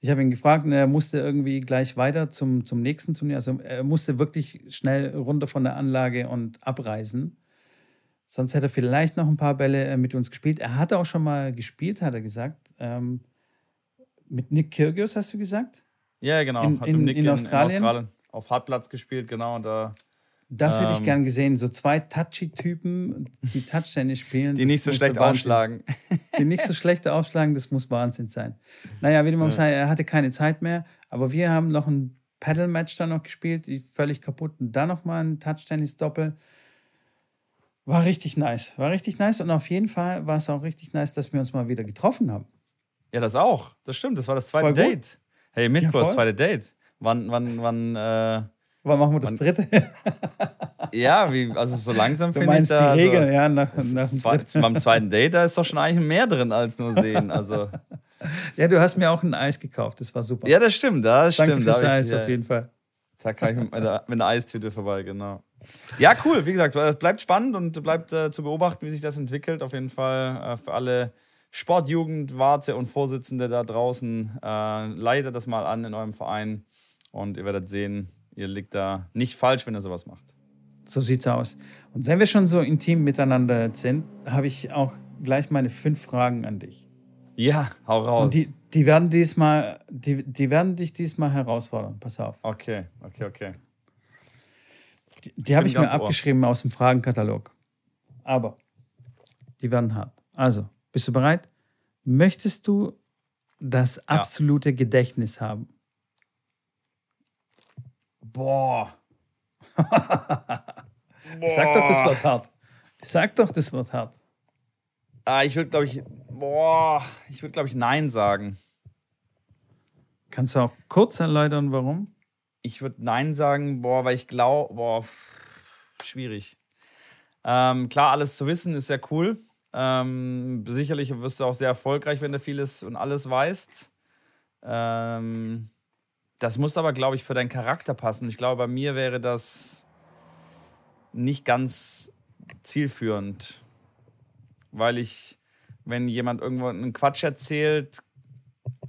Ich habe ihn gefragt und er musste irgendwie gleich weiter zum, zum nächsten Turnier. Also er musste wirklich schnell runter von der Anlage und abreisen. Sonst hätte er vielleicht noch ein paar Bälle äh, mit uns gespielt. Er hatte auch schon mal gespielt, hat er gesagt. Ähm, mit Nick Kyrgios, hast du gesagt? Ja, genau. In, in, in, Australien? in, Australien? Auf Hartplatz gespielt, genau. Und da, das hätte ich ähm, gern gesehen. So zwei Touchy-Typen, die Touchtennis spielen. Die nicht so schlecht aufschlagen. Die nicht so schlecht aufschlagen, das muss Wahnsinn sein. Naja, wie du mal ja. sagen, er hatte keine Zeit mehr. Aber wir haben noch ein Paddle-Match da noch gespielt, die völlig kaputt. Und dann nochmal ein Touchtennis-Doppel. War richtig nice. War richtig nice. Und auf jeden Fall war es auch richtig nice, dass wir uns mal wieder getroffen haben. Ja, das auch. Das stimmt. Das war das zweite Date. Hey, Mittwoch, ja, das zweite Date. Wann, wann, wann, äh, Wann machen wir das wann, dritte? ja, wie, also so langsam finde ich da. Die Regel, also, ja, nach, nach zwei, beim zweiten Date, da ist doch schon eigentlich mehr drin als nur sehen. Also. ja, du hast mir auch ein Eis gekauft, das war super. Ja, das stimmt, das Danke stimmt. Fürs da Eis ich, auf jeden Fall. Da kann ich mit, mit einer Eistüte vorbei, genau. Ja, cool, wie gesagt, es bleibt spannend und bleibt äh, zu beobachten, wie sich das entwickelt. Auf jeden Fall äh, für alle Sportjugend, Warte und Vorsitzende da draußen, äh, leitet das mal an in eurem Verein und ihr werdet sehen, ihr liegt da nicht falsch, wenn ihr sowas macht. So sieht's aus. Und wenn wir schon so intim miteinander sind, habe ich auch gleich meine fünf Fragen an dich. Ja, hau raus. Und die, die werden diesmal, die, die werden dich diesmal herausfordern. Pass auf. Okay, okay, okay. Die, die habe ich mir abgeschrieben Ohr. aus dem Fragenkatalog. Aber die werden hart. Also, bist du bereit? Möchtest du das absolute ja. Gedächtnis haben? Boah. Ich sag doch, das wird hart. Ich sag doch, das wird hart. Ah, ich würde, glaube ich, boah, ich würde, glaube ich, Nein sagen. Kannst du auch kurz erläutern, warum? Ich würde Nein sagen, boah, weil ich glaube, boah, schwierig. Ähm, klar, alles zu wissen ist ja cool, Ähm, sicherlich wirst du auch sehr erfolgreich, wenn du vieles und alles weißt. Ähm, das muss aber, glaube ich, für deinen Charakter passen. Ich glaube, bei mir wäre das nicht ganz zielführend, weil ich, wenn jemand irgendwo einen Quatsch erzählt,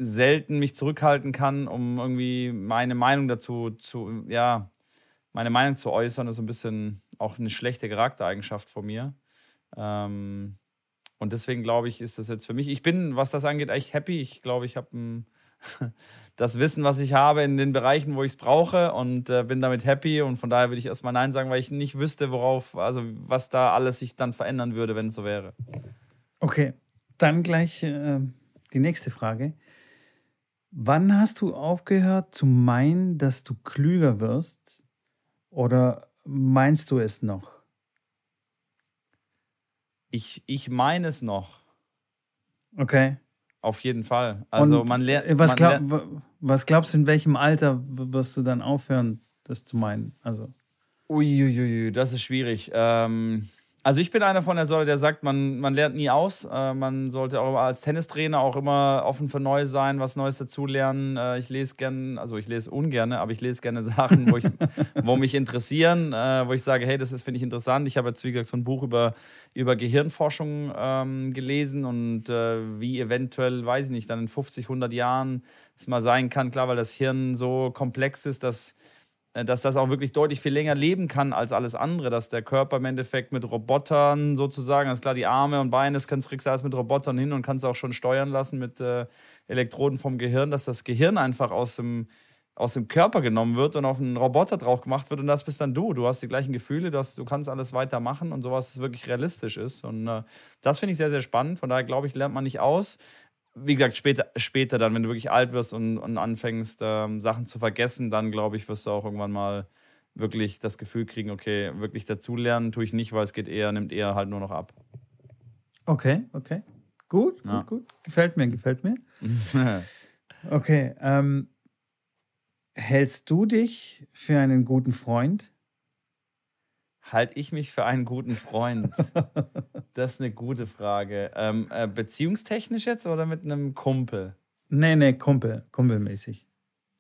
selten mich zurückhalten kann, um irgendwie meine Meinung dazu zu, ja, meine Meinung zu äußern, ist ein bisschen auch eine schlechte Charaktereigenschaft von mir. Ähm, und deswegen glaube ich, ist das jetzt für mich, ich bin, was das angeht, echt happy. Ich glaube, ich habe das Wissen, was ich habe in den Bereichen, wo ich es brauche und äh, bin damit happy. Und von daher würde ich erstmal Nein sagen, weil ich nicht wüsste, worauf, also was da alles sich dann verändern würde, wenn es so wäre. Okay, dann gleich äh, die nächste Frage. Wann hast du aufgehört zu meinen, dass du klüger wirst? Oder meinst du es noch? Ich, ich meine es noch. Okay. Auf jeden Fall. Also Und man lernt. Was, man glaub, was glaubst du, in welchem Alter wirst du dann aufhören, das zu meinen? Also. Uiuiui, das ist schwierig. Ähm, also ich bin einer von der Sorte, der sagt, man, man lernt nie aus. Äh, man sollte auch als Tennistrainer auch immer offen für Neues sein, was Neues dazulernen. Äh, ich lese gerne, also ich lese ungern, aber ich lese gerne Sachen, wo, ich, wo mich interessieren, äh, wo ich sage, hey, das finde ich interessant. Ich habe jetzt, wie gesagt, so ein Buch über, über Gehirnforschung ähm, gelesen und äh, wie eventuell, weiß ich nicht, dann in 50, 100 Jahren es mal sein kann. Klar, weil das Hirn so komplex ist, dass dass das auch wirklich deutlich viel länger leben kann als alles andere, dass der Körper im Endeffekt mit Robotern sozusagen, ist klar, die Arme und Beine, das kannst, kriegst du alles mit Robotern hin und kannst auch schon steuern lassen mit äh, Elektroden vom Gehirn, dass das Gehirn einfach aus dem, aus dem Körper genommen wird und auf einen Roboter drauf gemacht wird und das bist dann du. Du hast die gleichen Gefühle, dass du kannst alles weitermachen und sowas wirklich realistisch ist. Und äh, das finde ich sehr, sehr spannend. Von daher glaube ich, lernt man nicht aus wie gesagt, später, später dann, wenn du wirklich alt wirst und, und anfängst, ähm, Sachen zu vergessen, dann glaube ich, wirst du auch irgendwann mal wirklich das Gefühl kriegen, okay, wirklich dazulernen tue ich nicht, weil es geht eher, nimmt eher halt nur noch ab. Okay, okay. Gut, ja. gut, gut. Gefällt mir, gefällt mir. okay. Ähm, hältst du dich für einen guten Freund? Halte ich mich für einen guten Freund? das ist eine gute Frage. Ähm, äh, beziehungstechnisch jetzt oder mit einem Kumpel? Nee, nee, Kumpel, kumpelmäßig.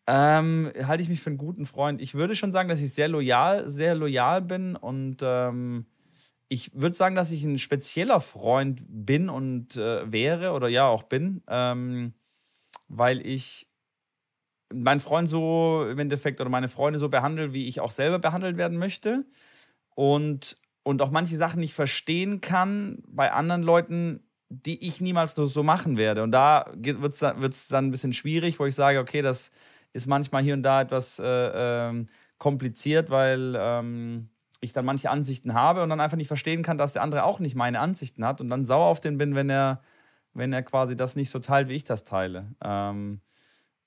Ähm, halte ich mich für einen guten Freund? Ich würde schon sagen, dass ich sehr loyal, sehr loyal bin und ähm, ich würde sagen, dass ich ein spezieller Freund bin und äh, wäre oder ja auch bin, ähm, weil ich meinen Freund so im Endeffekt oder meine Freunde so behandle, wie ich auch selber behandelt werden möchte und, und auch manche Sachen nicht verstehen kann bei anderen Leuten, die ich niemals so machen werde. Und da wird es dann ein bisschen schwierig, wo ich sage, okay, das ist manchmal hier und da etwas äh, äh, kompliziert, weil ähm, ich dann manche Ansichten habe und dann einfach nicht verstehen kann, dass der andere auch nicht meine Ansichten hat und dann sauer auf den bin, wenn er, wenn er quasi das nicht so teilt, wie ich das teile. Ähm,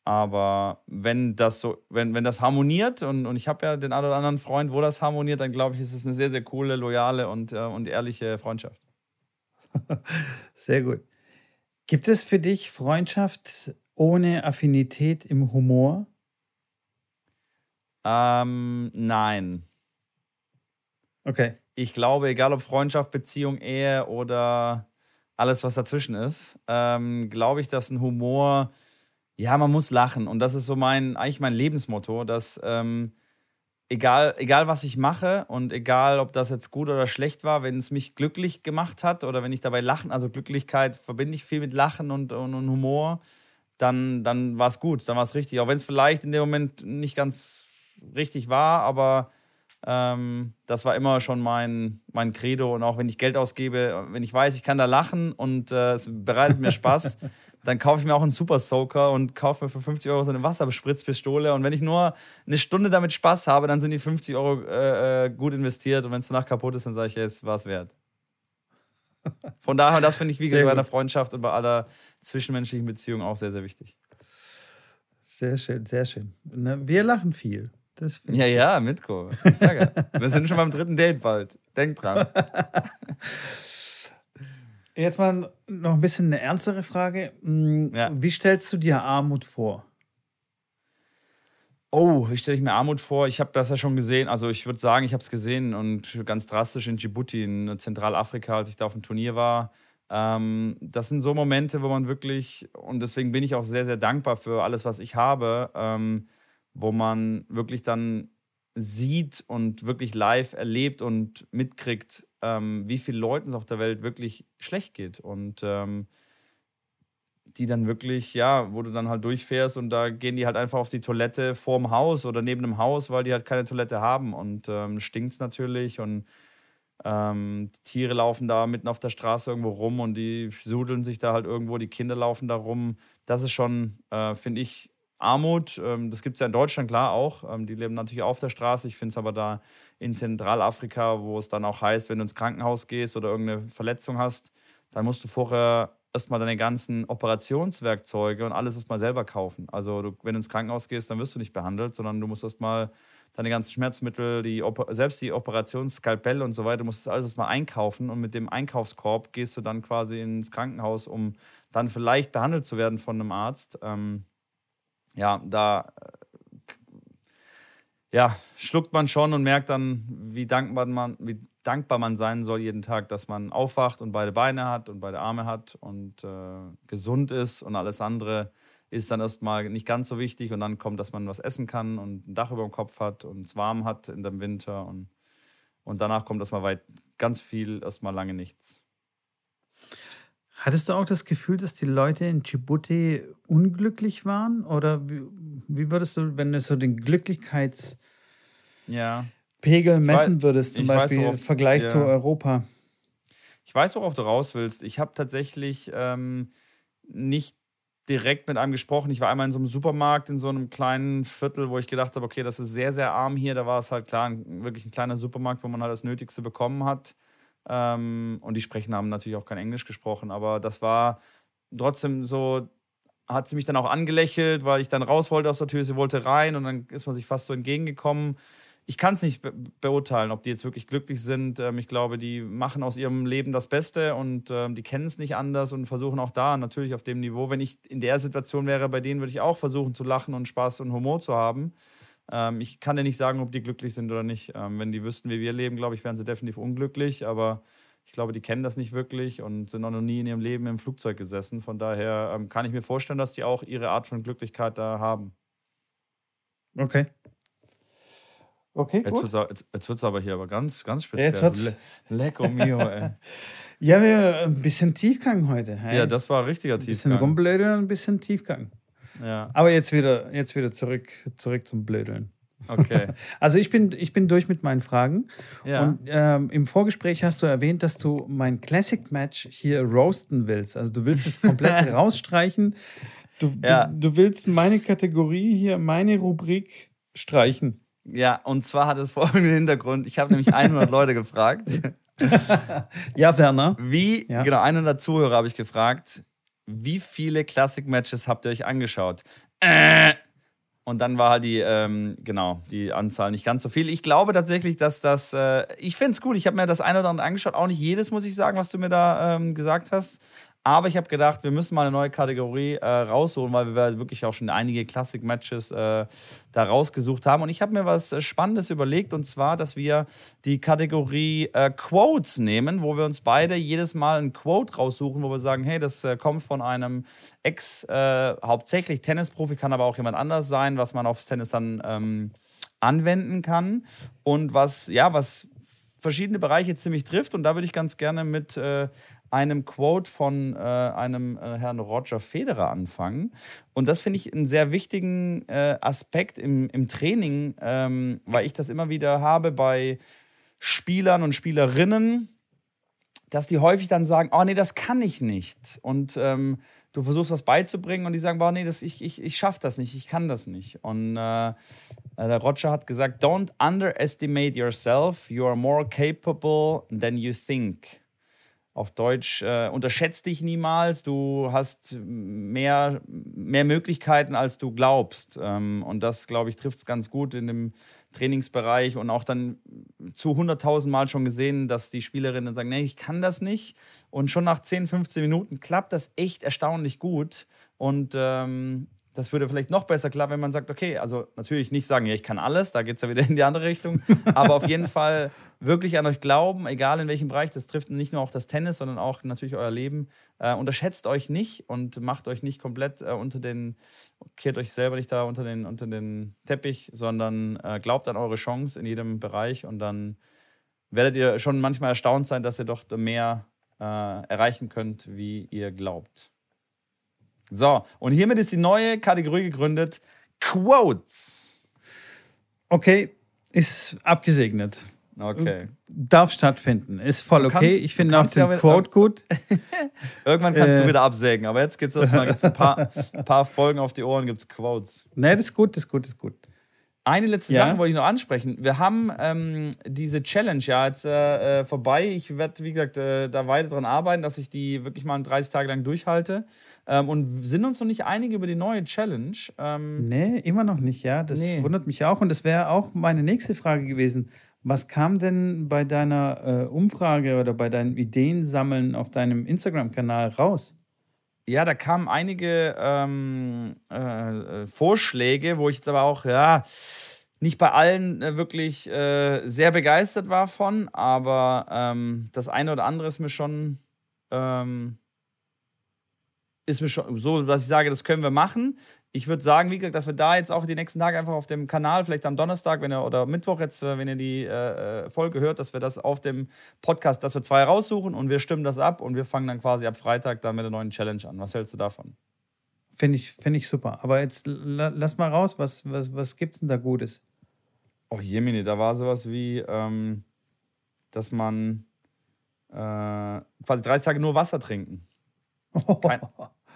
aber wenn das so, wenn, wenn das harmoniert und, und ich habe ja den einen oder anderen Freund, wo das harmoniert, dann glaube ich, ist es eine sehr, sehr coole, loyale und, äh, und ehrliche Freundschaft. Sehr gut. Gibt es für dich Freundschaft ohne Affinität im Humor? Ähm, nein. Okay. Ich glaube, egal ob Freundschaft, Beziehung, Ehe oder alles, was dazwischen ist, ähm, glaube ich, dass ein Humor ja, man muss lachen. Und das ist so mein, eigentlich mein Lebensmotto, dass ähm, egal, egal was ich mache und egal, ob das jetzt gut oder schlecht war, wenn es mich glücklich gemacht hat oder wenn ich dabei lachen, also Glücklichkeit verbinde ich viel mit Lachen und, und, und Humor, dann, dann war es gut, dann war es richtig. Auch wenn es vielleicht in dem Moment nicht ganz richtig war, aber ähm, das war immer schon mein, mein Credo. Und auch wenn ich Geld ausgebe, wenn ich weiß, ich kann da lachen und äh, es bereitet mir Spaß, dann kaufe ich mir auch einen Super Soaker und kaufe mir für 50 Euro so eine Wasserspritzpistole. Und wenn ich nur eine Stunde damit Spaß habe, dann sind die 50 Euro äh, äh, gut investiert. Und wenn es danach kaputt ist, dann sage ich, es war es wert. Von daher, das finde ich wie bei einer Freundschaft und bei aller zwischenmenschlichen Beziehung auch sehr, sehr wichtig. Sehr schön, sehr schön. Wir lachen viel. ja, ja, Mitko. Ich sage, wir sind schon beim dritten Date bald. Denk dran. Jetzt mal noch ein bisschen eine ernstere Frage. Hm, ja. Wie stellst du dir Armut vor? Oh, wie stelle ich mir Armut vor? Ich habe das ja schon gesehen. Also ich würde sagen, ich habe es gesehen und ganz drastisch in Djibouti, in Zentralafrika, als ich da auf dem Turnier war. Ähm, das sind so Momente, wo man wirklich, und deswegen bin ich auch sehr, sehr dankbar für alles, was ich habe, ähm, wo man wirklich dann sieht und wirklich live erlebt und mitkriegt, ähm, wie vielen Leuten es auf der Welt wirklich schlecht geht. Und ähm, die dann wirklich, ja, wo du dann halt durchfährst und da gehen die halt einfach auf die Toilette vorm Haus oder neben dem Haus, weil die halt keine Toilette haben und ähm, stinkt es natürlich und ähm, die Tiere laufen da mitten auf der Straße irgendwo rum und die sudeln sich da halt irgendwo, die Kinder laufen da rum. Das ist schon, äh, finde ich, Armut. Ähm, das gibt es ja in Deutschland klar auch. Ähm, die leben natürlich auf der Straße. Ich finde es aber da in Zentralafrika, wo es dann auch heißt, wenn du ins Krankenhaus gehst oder irgendeine Verletzung hast, dann musst du vorher erstmal deine ganzen Operationswerkzeuge und alles erstmal selber kaufen. Also du, wenn du ins Krankenhaus gehst, dann wirst du nicht behandelt, sondern du musst erstmal deine ganzen Schmerzmittel, die, selbst die Operationsskalpelle und so weiter, du musst das alles erstmal einkaufen und mit dem Einkaufskorb gehst du dann quasi ins Krankenhaus, um dann vielleicht behandelt zu werden von einem Arzt. Ähm, ja, da ja, schluckt man schon und merkt dann, wie dankbar, man, wie dankbar man sein soll jeden Tag, dass man aufwacht und beide Beine hat und beide Arme hat und äh, gesund ist und alles andere ist dann erstmal nicht ganz so wichtig und dann kommt, dass man was essen kann und ein Dach über dem Kopf hat und es warm hat in dem Winter und, und danach kommt erstmal weit ganz viel, erstmal lange nichts. Hattest du auch das Gefühl, dass die Leute in Djibouti unglücklich waren? Oder wie, wie würdest du, wenn du so den Glücklichkeitspegel ja. messen würdest, zum Beispiel im Vergleich ja. zu Europa? Ich weiß, worauf du raus willst. Ich habe tatsächlich ähm, nicht direkt mit einem gesprochen. Ich war einmal in so einem Supermarkt, in so einem kleinen Viertel, wo ich gedacht habe, okay, das ist sehr, sehr arm hier. Da war es halt klar, wirklich ein kleiner Supermarkt, wo man halt das Nötigste bekommen hat. Ähm, und die sprechen haben natürlich auch kein Englisch gesprochen, aber das war trotzdem so, hat sie mich dann auch angelächelt, weil ich dann raus wollte aus der Tür, sie wollte rein und dann ist man sich fast so entgegengekommen. Ich kann es nicht be beurteilen, ob die jetzt wirklich glücklich sind. Ähm, ich glaube, die machen aus ihrem Leben das Beste und ähm, die kennen es nicht anders und versuchen auch da natürlich auf dem Niveau, wenn ich in der Situation wäre, bei denen würde ich auch versuchen zu lachen und Spaß und Humor zu haben. Ähm, ich kann dir nicht sagen, ob die glücklich sind oder nicht. Ähm, wenn die wüssten, wie wir leben, glaube ich, wären sie definitiv unglücklich. Aber ich glaube, die kennen das nicht wirklich und sind auch noch nie in ihrem Leben im Flugzeug gesessen. Von daher ähm, kann ich mir vorstellen, dass die auch ihre Art von Glücklichkeit da haben. Okay. Okay, jetzt gut. Wird's, jetzt, wird es aber hier aber ganz, ganz speziell. Jetzt wird's Le Lecco mio, ey. ja, wir ein bisschen Tiefgang heute. Hey? Ja, das war richtiger Tiefgang. Ein bisschen rumblödeln, ein bisschen Tiefgang. Ja. Aber jetzt wieder, jetzt wieder zurück, zurück zum Blödeln. Okay. Also ich bin, ich bin durch mit meinen Fragen. Ja. Und ähm, im Vorgespräch hast du erwähnt, dass du mein Classic Match hier roasten willst. Also du willst es komplett rausstreichen. Du, ja. du, du, willst meine Kategorie hier, meine Rubrik streichen. Ja, und zwar hat es folgenden Hintergrund. Ich habe nämlich 100 Leute gefragt. ja, Werner. Wie, ja. genau, 100 Zuhörer habe ich gefragt, wie viele Classic-Matches habt ihr euch angeschaut? Äh. Und dann war halt die, ähm, genau, die Anzahl nicht ganz so viel. Ich glaube tatsächlich, dass das, äh, ich finde es gut. Ich habe mir das eine oder andere angeschaut. Auch nicht jedes, muss ich sagen, was du mir da ähm, gesagt hast. Aber ich habe gedacht, wir müssen mal eine neue Kategorie äh, rausholen, weil wir wirklich auch schon einige Classic-Matches äh, da rausgesucht haben. Und ich habe mir was äh, Spannendes überlegt, und zwar, dass wir die Kategorie äh, Quotes nehmen, wo wir uns beide jedes Mal ein Quote raussuchen, wo wir sagen, hey, das äh, kommt von einem Ex, äh, hauptsächlich Tennisprofi, kann aber auch jemand anders sein, was man aufs Tennis dann ähm, anwenden kann. Und was, ja, was verschiedene Bereiche ziemlich trifft. Und da würde ich ganz gerne mit äh, einem Quote von äh, einem äh, Herrn Roger Federer anfangen. Und das finde ich einen sehr wichtigen äh, Aspekt im, im Training, ähm, weil ich das immer wieder habe bei Spielern und Spielerinnen, dass die häufig dann sagen, oh nee, das kann ich nicht. Und ähm, du versuchst was beizubringen und die sagen, oh nee, das, ich, ich, ich schaffe das nicht, ich kann das nicht. Und äh, der Roger hat gesagt, don't underestimate yourself, you are more capable than you think auf Deutsch, äh, unterschätzt dich niemals, du hast mehr, mehr Möglichkeiten, als du glaubst. Ähm, und das, glaube ich, trifft es ganz gut in dem Trainingsbereich und auch dann zu 100.000 Mal schon gesehen, dass die Spielerinnen sagen, nee, ich kann das nicht. Und schon nach 10, 15 Minuten klappt das echt erstaunlich gut. Und ähm, das würde vielleicht noch besser klappen, wenn man sagt, okay, also natürlich nicht sagen, ja, ich kann alles, da geht es ja wieder in die andere Richtung, aber auf jeden Fall wirklich an euch glauben, egal in welchem Bereich, das trifft nicht nur auch das Tennis, sondern auch natürlich euer Leben. Äh, unterschätzt euch nicht und macht euch nicht komplett äh, unter den, kehrt euch selber nicht da unter den, unter den Teppich, sondern äh, glaubt an eure Chance in jedem Bereich und dann werdet ihr schon manchmal erstaunt sein, dass ihr doch mehr äh, erreichen könnt, wie ihr glaubt. So, und hiermit ist die neue Kategorie gegründet: Quotes. Okay, ist abgesegnet. Okay. Darf stattfinden. Ist voll Du okay. kannst- ich finde auch kannst ja den mit- Quote gut. Irgendwann kannst Äh. du wieder absägen, aber jetzt geht's erstmal gibt's ein paar, ein paar Folgen auf die Ohren, gibt's Quotes. Ne, das ist gut, das ist gut, das ist gut. Eine letzte Ja. Sache wollte ich noch ansprechen. Wir haben ähm, diese Challenge ja jetzt äh, äh, vorbei. Ich werde, wie gesagt, äh, da weiter dran arbeiten, dass ich die wirklich mal 30 Tage lang durchhalte. Ähm, und sind uns noch nicht einig über die neue Challenge. Ähm, Nee, immer noch nicht, ja. Das Nee. wundert mich auch. Und das wäre auch meine nächste Frage gewesen. Was kam denn bei deiner äh, Umfrage oder bei deinem Ideensammeln auf deinem Instagram-Kanal raus? Ja, da kamen einige ähm, äh, äh, Vorschläge, wo ich jetzt aber auch, ja, nicht bei allen äh, wirklich äh, sehr begeistert war von, aber ähm, das eine oder andere ist mir schon, ähm, ist mir schon so, dass ich sage, das können wir machen. Ich würde sagen, wie gesagt, dass wir da jetzt auch die nächsten Tage einfach auf dem Kanal, vielleicht am Donnerstag, wenn ihr oder Mittwoch jetzt, äh, wenn ihr die äh, äh, Folge hört, dass wir das auf dem Podcast, dass wir zwei raussuchen und wir stimmen das ab und wir fangen dann quasi ab Freitag dann mit der neuen Challenge an. Was hältst du davon? Finde ich, find ich super. Aber jetzt la lass mal raus, was, was, was gibt's denn da Gutes? Oh Jemini, da war sowas wie, ähm, dass man äh, quasi 30 Tage nur Wasser trinken. Kein-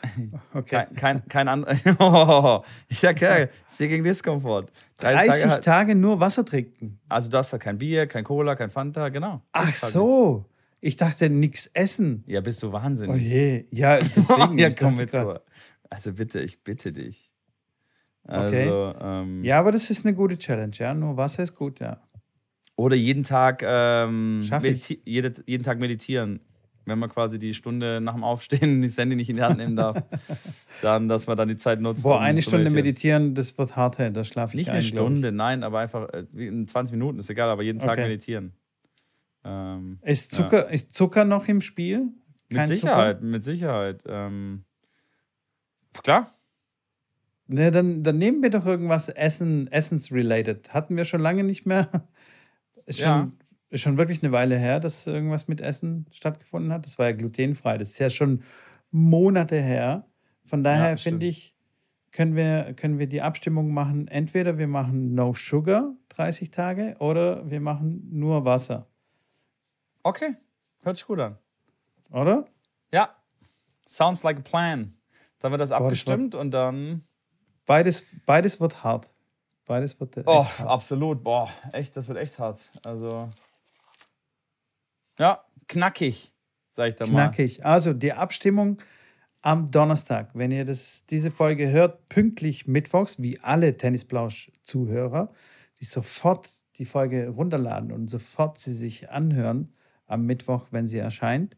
okay. Kein, kein, kein anderer. ja, geil. Ich sehe gegen Diskomfort. 30, 30 Tage Tage, halt, nur Wasser trinken. Also, du hast da kein Bier, kein Cola, kein Fanta, genau. Ach 30 Tage. so. Ich dachte, nichts essen. Ja, bist du Oh wahnsinnig. je. Ja, deswegen. ja, ich komm mit. grad-. Also, bitte, ich bitte dich. Okay. Also, ähm, Ja, aber das ist eine gute Challenge, ja. Nur Wasser ist gut, ja. Oder jeden Tag, ähm, Schaff ich. mediti- jede, jeden Tag meditieren. Wenn man quasi die Stunde nach dem Aufstehen das Handy nicht in die Hand nehmen darf, dann, dass man dann die Zeit nutzt. Boah, um eine Stunde meditieren, das wird hart, hey, da schlafe ich Nicht ein, eine. Stunde, nein, aber einfach äh, in 20 Minuten, ist egal, aber jeden Tag Okay. meditieren. Ähm, Ist Zucker, ist Zucker noch im Spiel? mit Kein Sicherheit, mit Sicherheit. Ähm, klar. Ne, dann, dann nehmen wir doch irgendwas Essen, Essens-related. Hatten wir schon lange nicht mehr. Schon, Ja. Ist schon wirklich eine Weile her, dass irgendwas mit Essen stattgefunden hat. Das war ja glutenfrei. Das ist ja schon Monate her. Von daher stimmt. finde ich, können wir, können wir die Abstimmung machen. Entweder wir machen No Sugar 30 Tage oder wir machen nur Wasser. Okay, hört sich gut an. Oder? Ja, sounds like a plan. Dann wird das das war- abgestimmt und dann. Beides, beides wird hart. Beides wird echt Oh, absolut. Boah, echt, das wird echt hart. Also. Ja, knackig, sag ich da mal. Knackig. Also die Abstimmung am Donnerstag. Wenn ihr das, diese Folge hört, pünktlich mittwochs, wie alle Tennisplausch-Zuhörer, die sofort die Folge runterladen und sofort sie sich anhören am Mittwoch, wenn sie erscheint,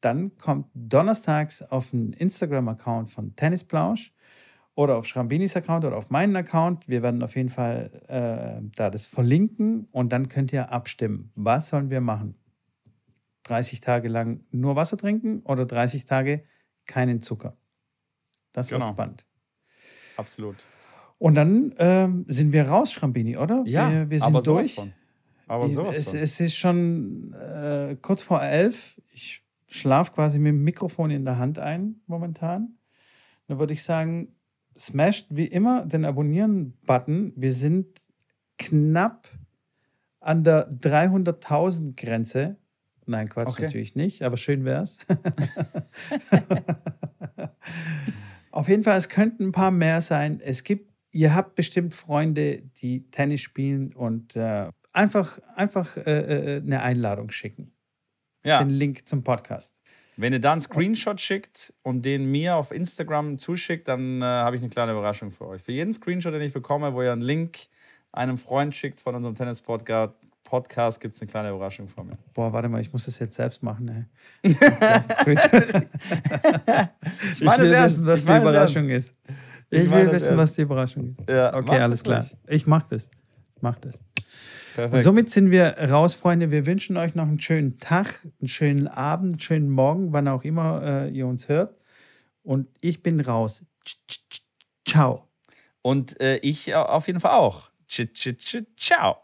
dann kommt donnerstags auf den Instagram-Account von Tennisplausch oder auf Schrambinis Account oder auf meinen Account. Wir werden auf jeden Fall äh, da das verlinken und dann könnt ihr abstimmen. Was sollen wir machen? 30 Tage lang nur Wasser trinken oder 30 Tage keinen Zucker? Das wird Genau. spannend. Absolut. Und dann ähm, sind wir raus, Schrambini, oder? Ja, wir, wir sind aber sowas durch. Von. Aber sowas es, von. es ist schon äh, kurz vor elf. Ich schlafe quasi mit dem Mikrofon in der Hand ein momentan. Dann würde ich sagen, smasht wie immer den Abonnieren-Button. Wir sind knapp an der 300.000 Grenze. Nein, Quatsch, Okay. natürlich nicht, aber schön wär's. Auf jeden Fall, es könnten ein paar mehr sein. Es gibt, ihr habt bestimmt Freunde, die Tennis spielen und äh, einfach, einfach äh, äh, eine Einladung schicken. ja. Den Link zum Podcast. Wenn ihr da einen Screenshot schickt und den mir auf Instagram zuschickt, dann äh, habe ich eine kleine Überraschung für euch. Für jeden Screenshot, den ich bekomme, wo ihr einen Link einem Freund schickt von unserem Tennis-Podcast, Podcast, gibt es eine kleine Überraschung von mir. Boah, warte mal, ich muss das jetzt selbst machen. Ey. ich meine will wissen, was die Überraschung ist. Ich, Ich will wissen, was die Überraschung ist. Ja, okay, alles klar. ruhig. Ich mach das. Mach das. Und Perfekt. somit sind wir raus, Freunde. Wir wünschen euch noch einen schönen Tag, einen schönen Abend, einen schönen Morgen, wann auch immer äh, ihr uns hört. Und ich bin raus. Ciao. Und äh, ich auf jeden Fall auch. Ciao.